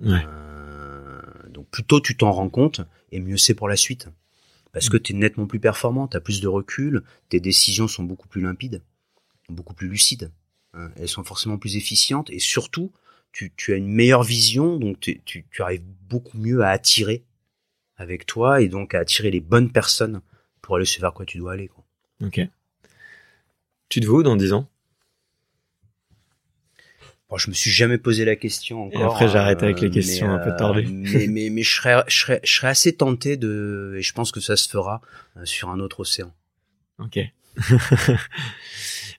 Ouais.
Euh, donc plus tôt tu t'en rends compte, et mieux c'est pour la suite. Parce que tu es nettement plus performant, tu as plus de recul, tes décisions sont beaucoup plus limpides, beaucoup plus lucides. hein. elles sont forcément plus efficientes, et surtout, tu, tu as une meilleure vision, donc tu, tu, tu arrives beaucoup mieux à attirer avec toi et donc à attirer les bonnes personnes pour aller se vers quoi tu dois aller. Quoi.
Ok. Tu te vois où dans 10 ans?
Bon, je me suis jamais posé la question encore.
Et après, j'arrête avec les questions un peu
euh,
tordues.
Mais, mais, mais je, serais, je, serais, je serais assez tenté de, et je pense que ça se fera euh, sur un autre océan.
Ok.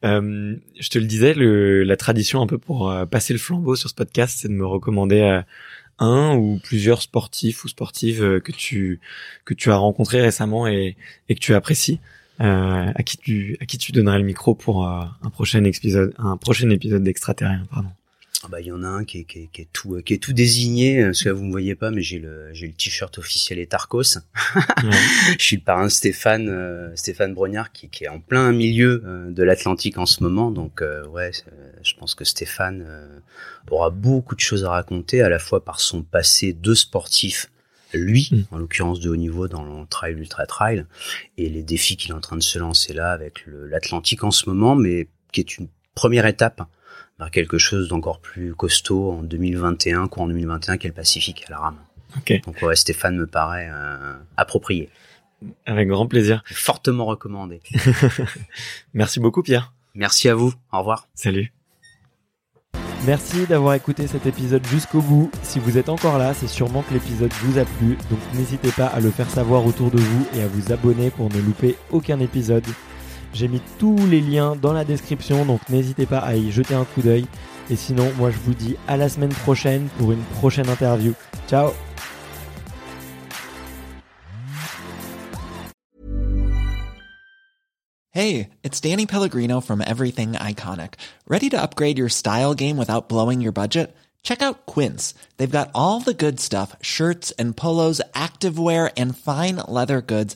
euh, je te le disais, le, la tradition un peu pour euh, passer le flambeau sur ce podcast, c'est de me recommander euh, un ou plusieurs sportifs ou sportives que tu que tu as rencontrés récemment et, et que tu apprécies. Euh, à qui tu à qui tu donnerais le micro pour un prochain épisode un prochain épisode d'extraterrien pardon
ah bah il y en a un qui est, qui est, qui est tout qui est tout désigné parce que vous me voyez pas mais j'ai le j'ai le t-shirt officiel Etarcos ouais. je suis le parrain Stéphane euh, Stéphane Brognard qui, qui est en plein milieu euh, de l'Atlantique en ce moment donc euh, ouais je pense que Stéphane aura beaucoup de choses à raconter à la fois par son passé de sportif lui, mm. en l'occurrence de haut niveau dans le trail ultra trail, et les défis qu'il est en train de se lancer là avec l'Atlantique en ce moment, mais qui est une première étape vers quelque chose d'encore plus costaud en 2021 qu'en 2021 qu'est le Pacifique à la rame.
Okay.
Donc ouais, Stéphane me paraît euh, approprié.
Avec grand plaisir.
Fortement recommandé.
Merci beaucoup Pierre.
Merci à vous. Au revoir.
Salut. Merci d'avoir écouté cet épisode jusqu'au bout. Si vous êtes encore là, c'est sûrement que l'épisode vous a plu, donc n'hésitez pas à le faire savoir autour de vous et à vous abonner pour ne louper aucun épisode. J'ai mis tous les liens dans la description, donc n'hésitez pas à y jeter un coup d'œil. Et sinon, moi je vous dis à la semaine prochaine pour une prochaine interview. Ciao
Hey, it's Danny Pellegrino from Everything Iconic. Ready to upgrade your style game without blowing your budget? Check out Quince. They've got all the good stuff shirts and polos, activewear, and fine leather goods,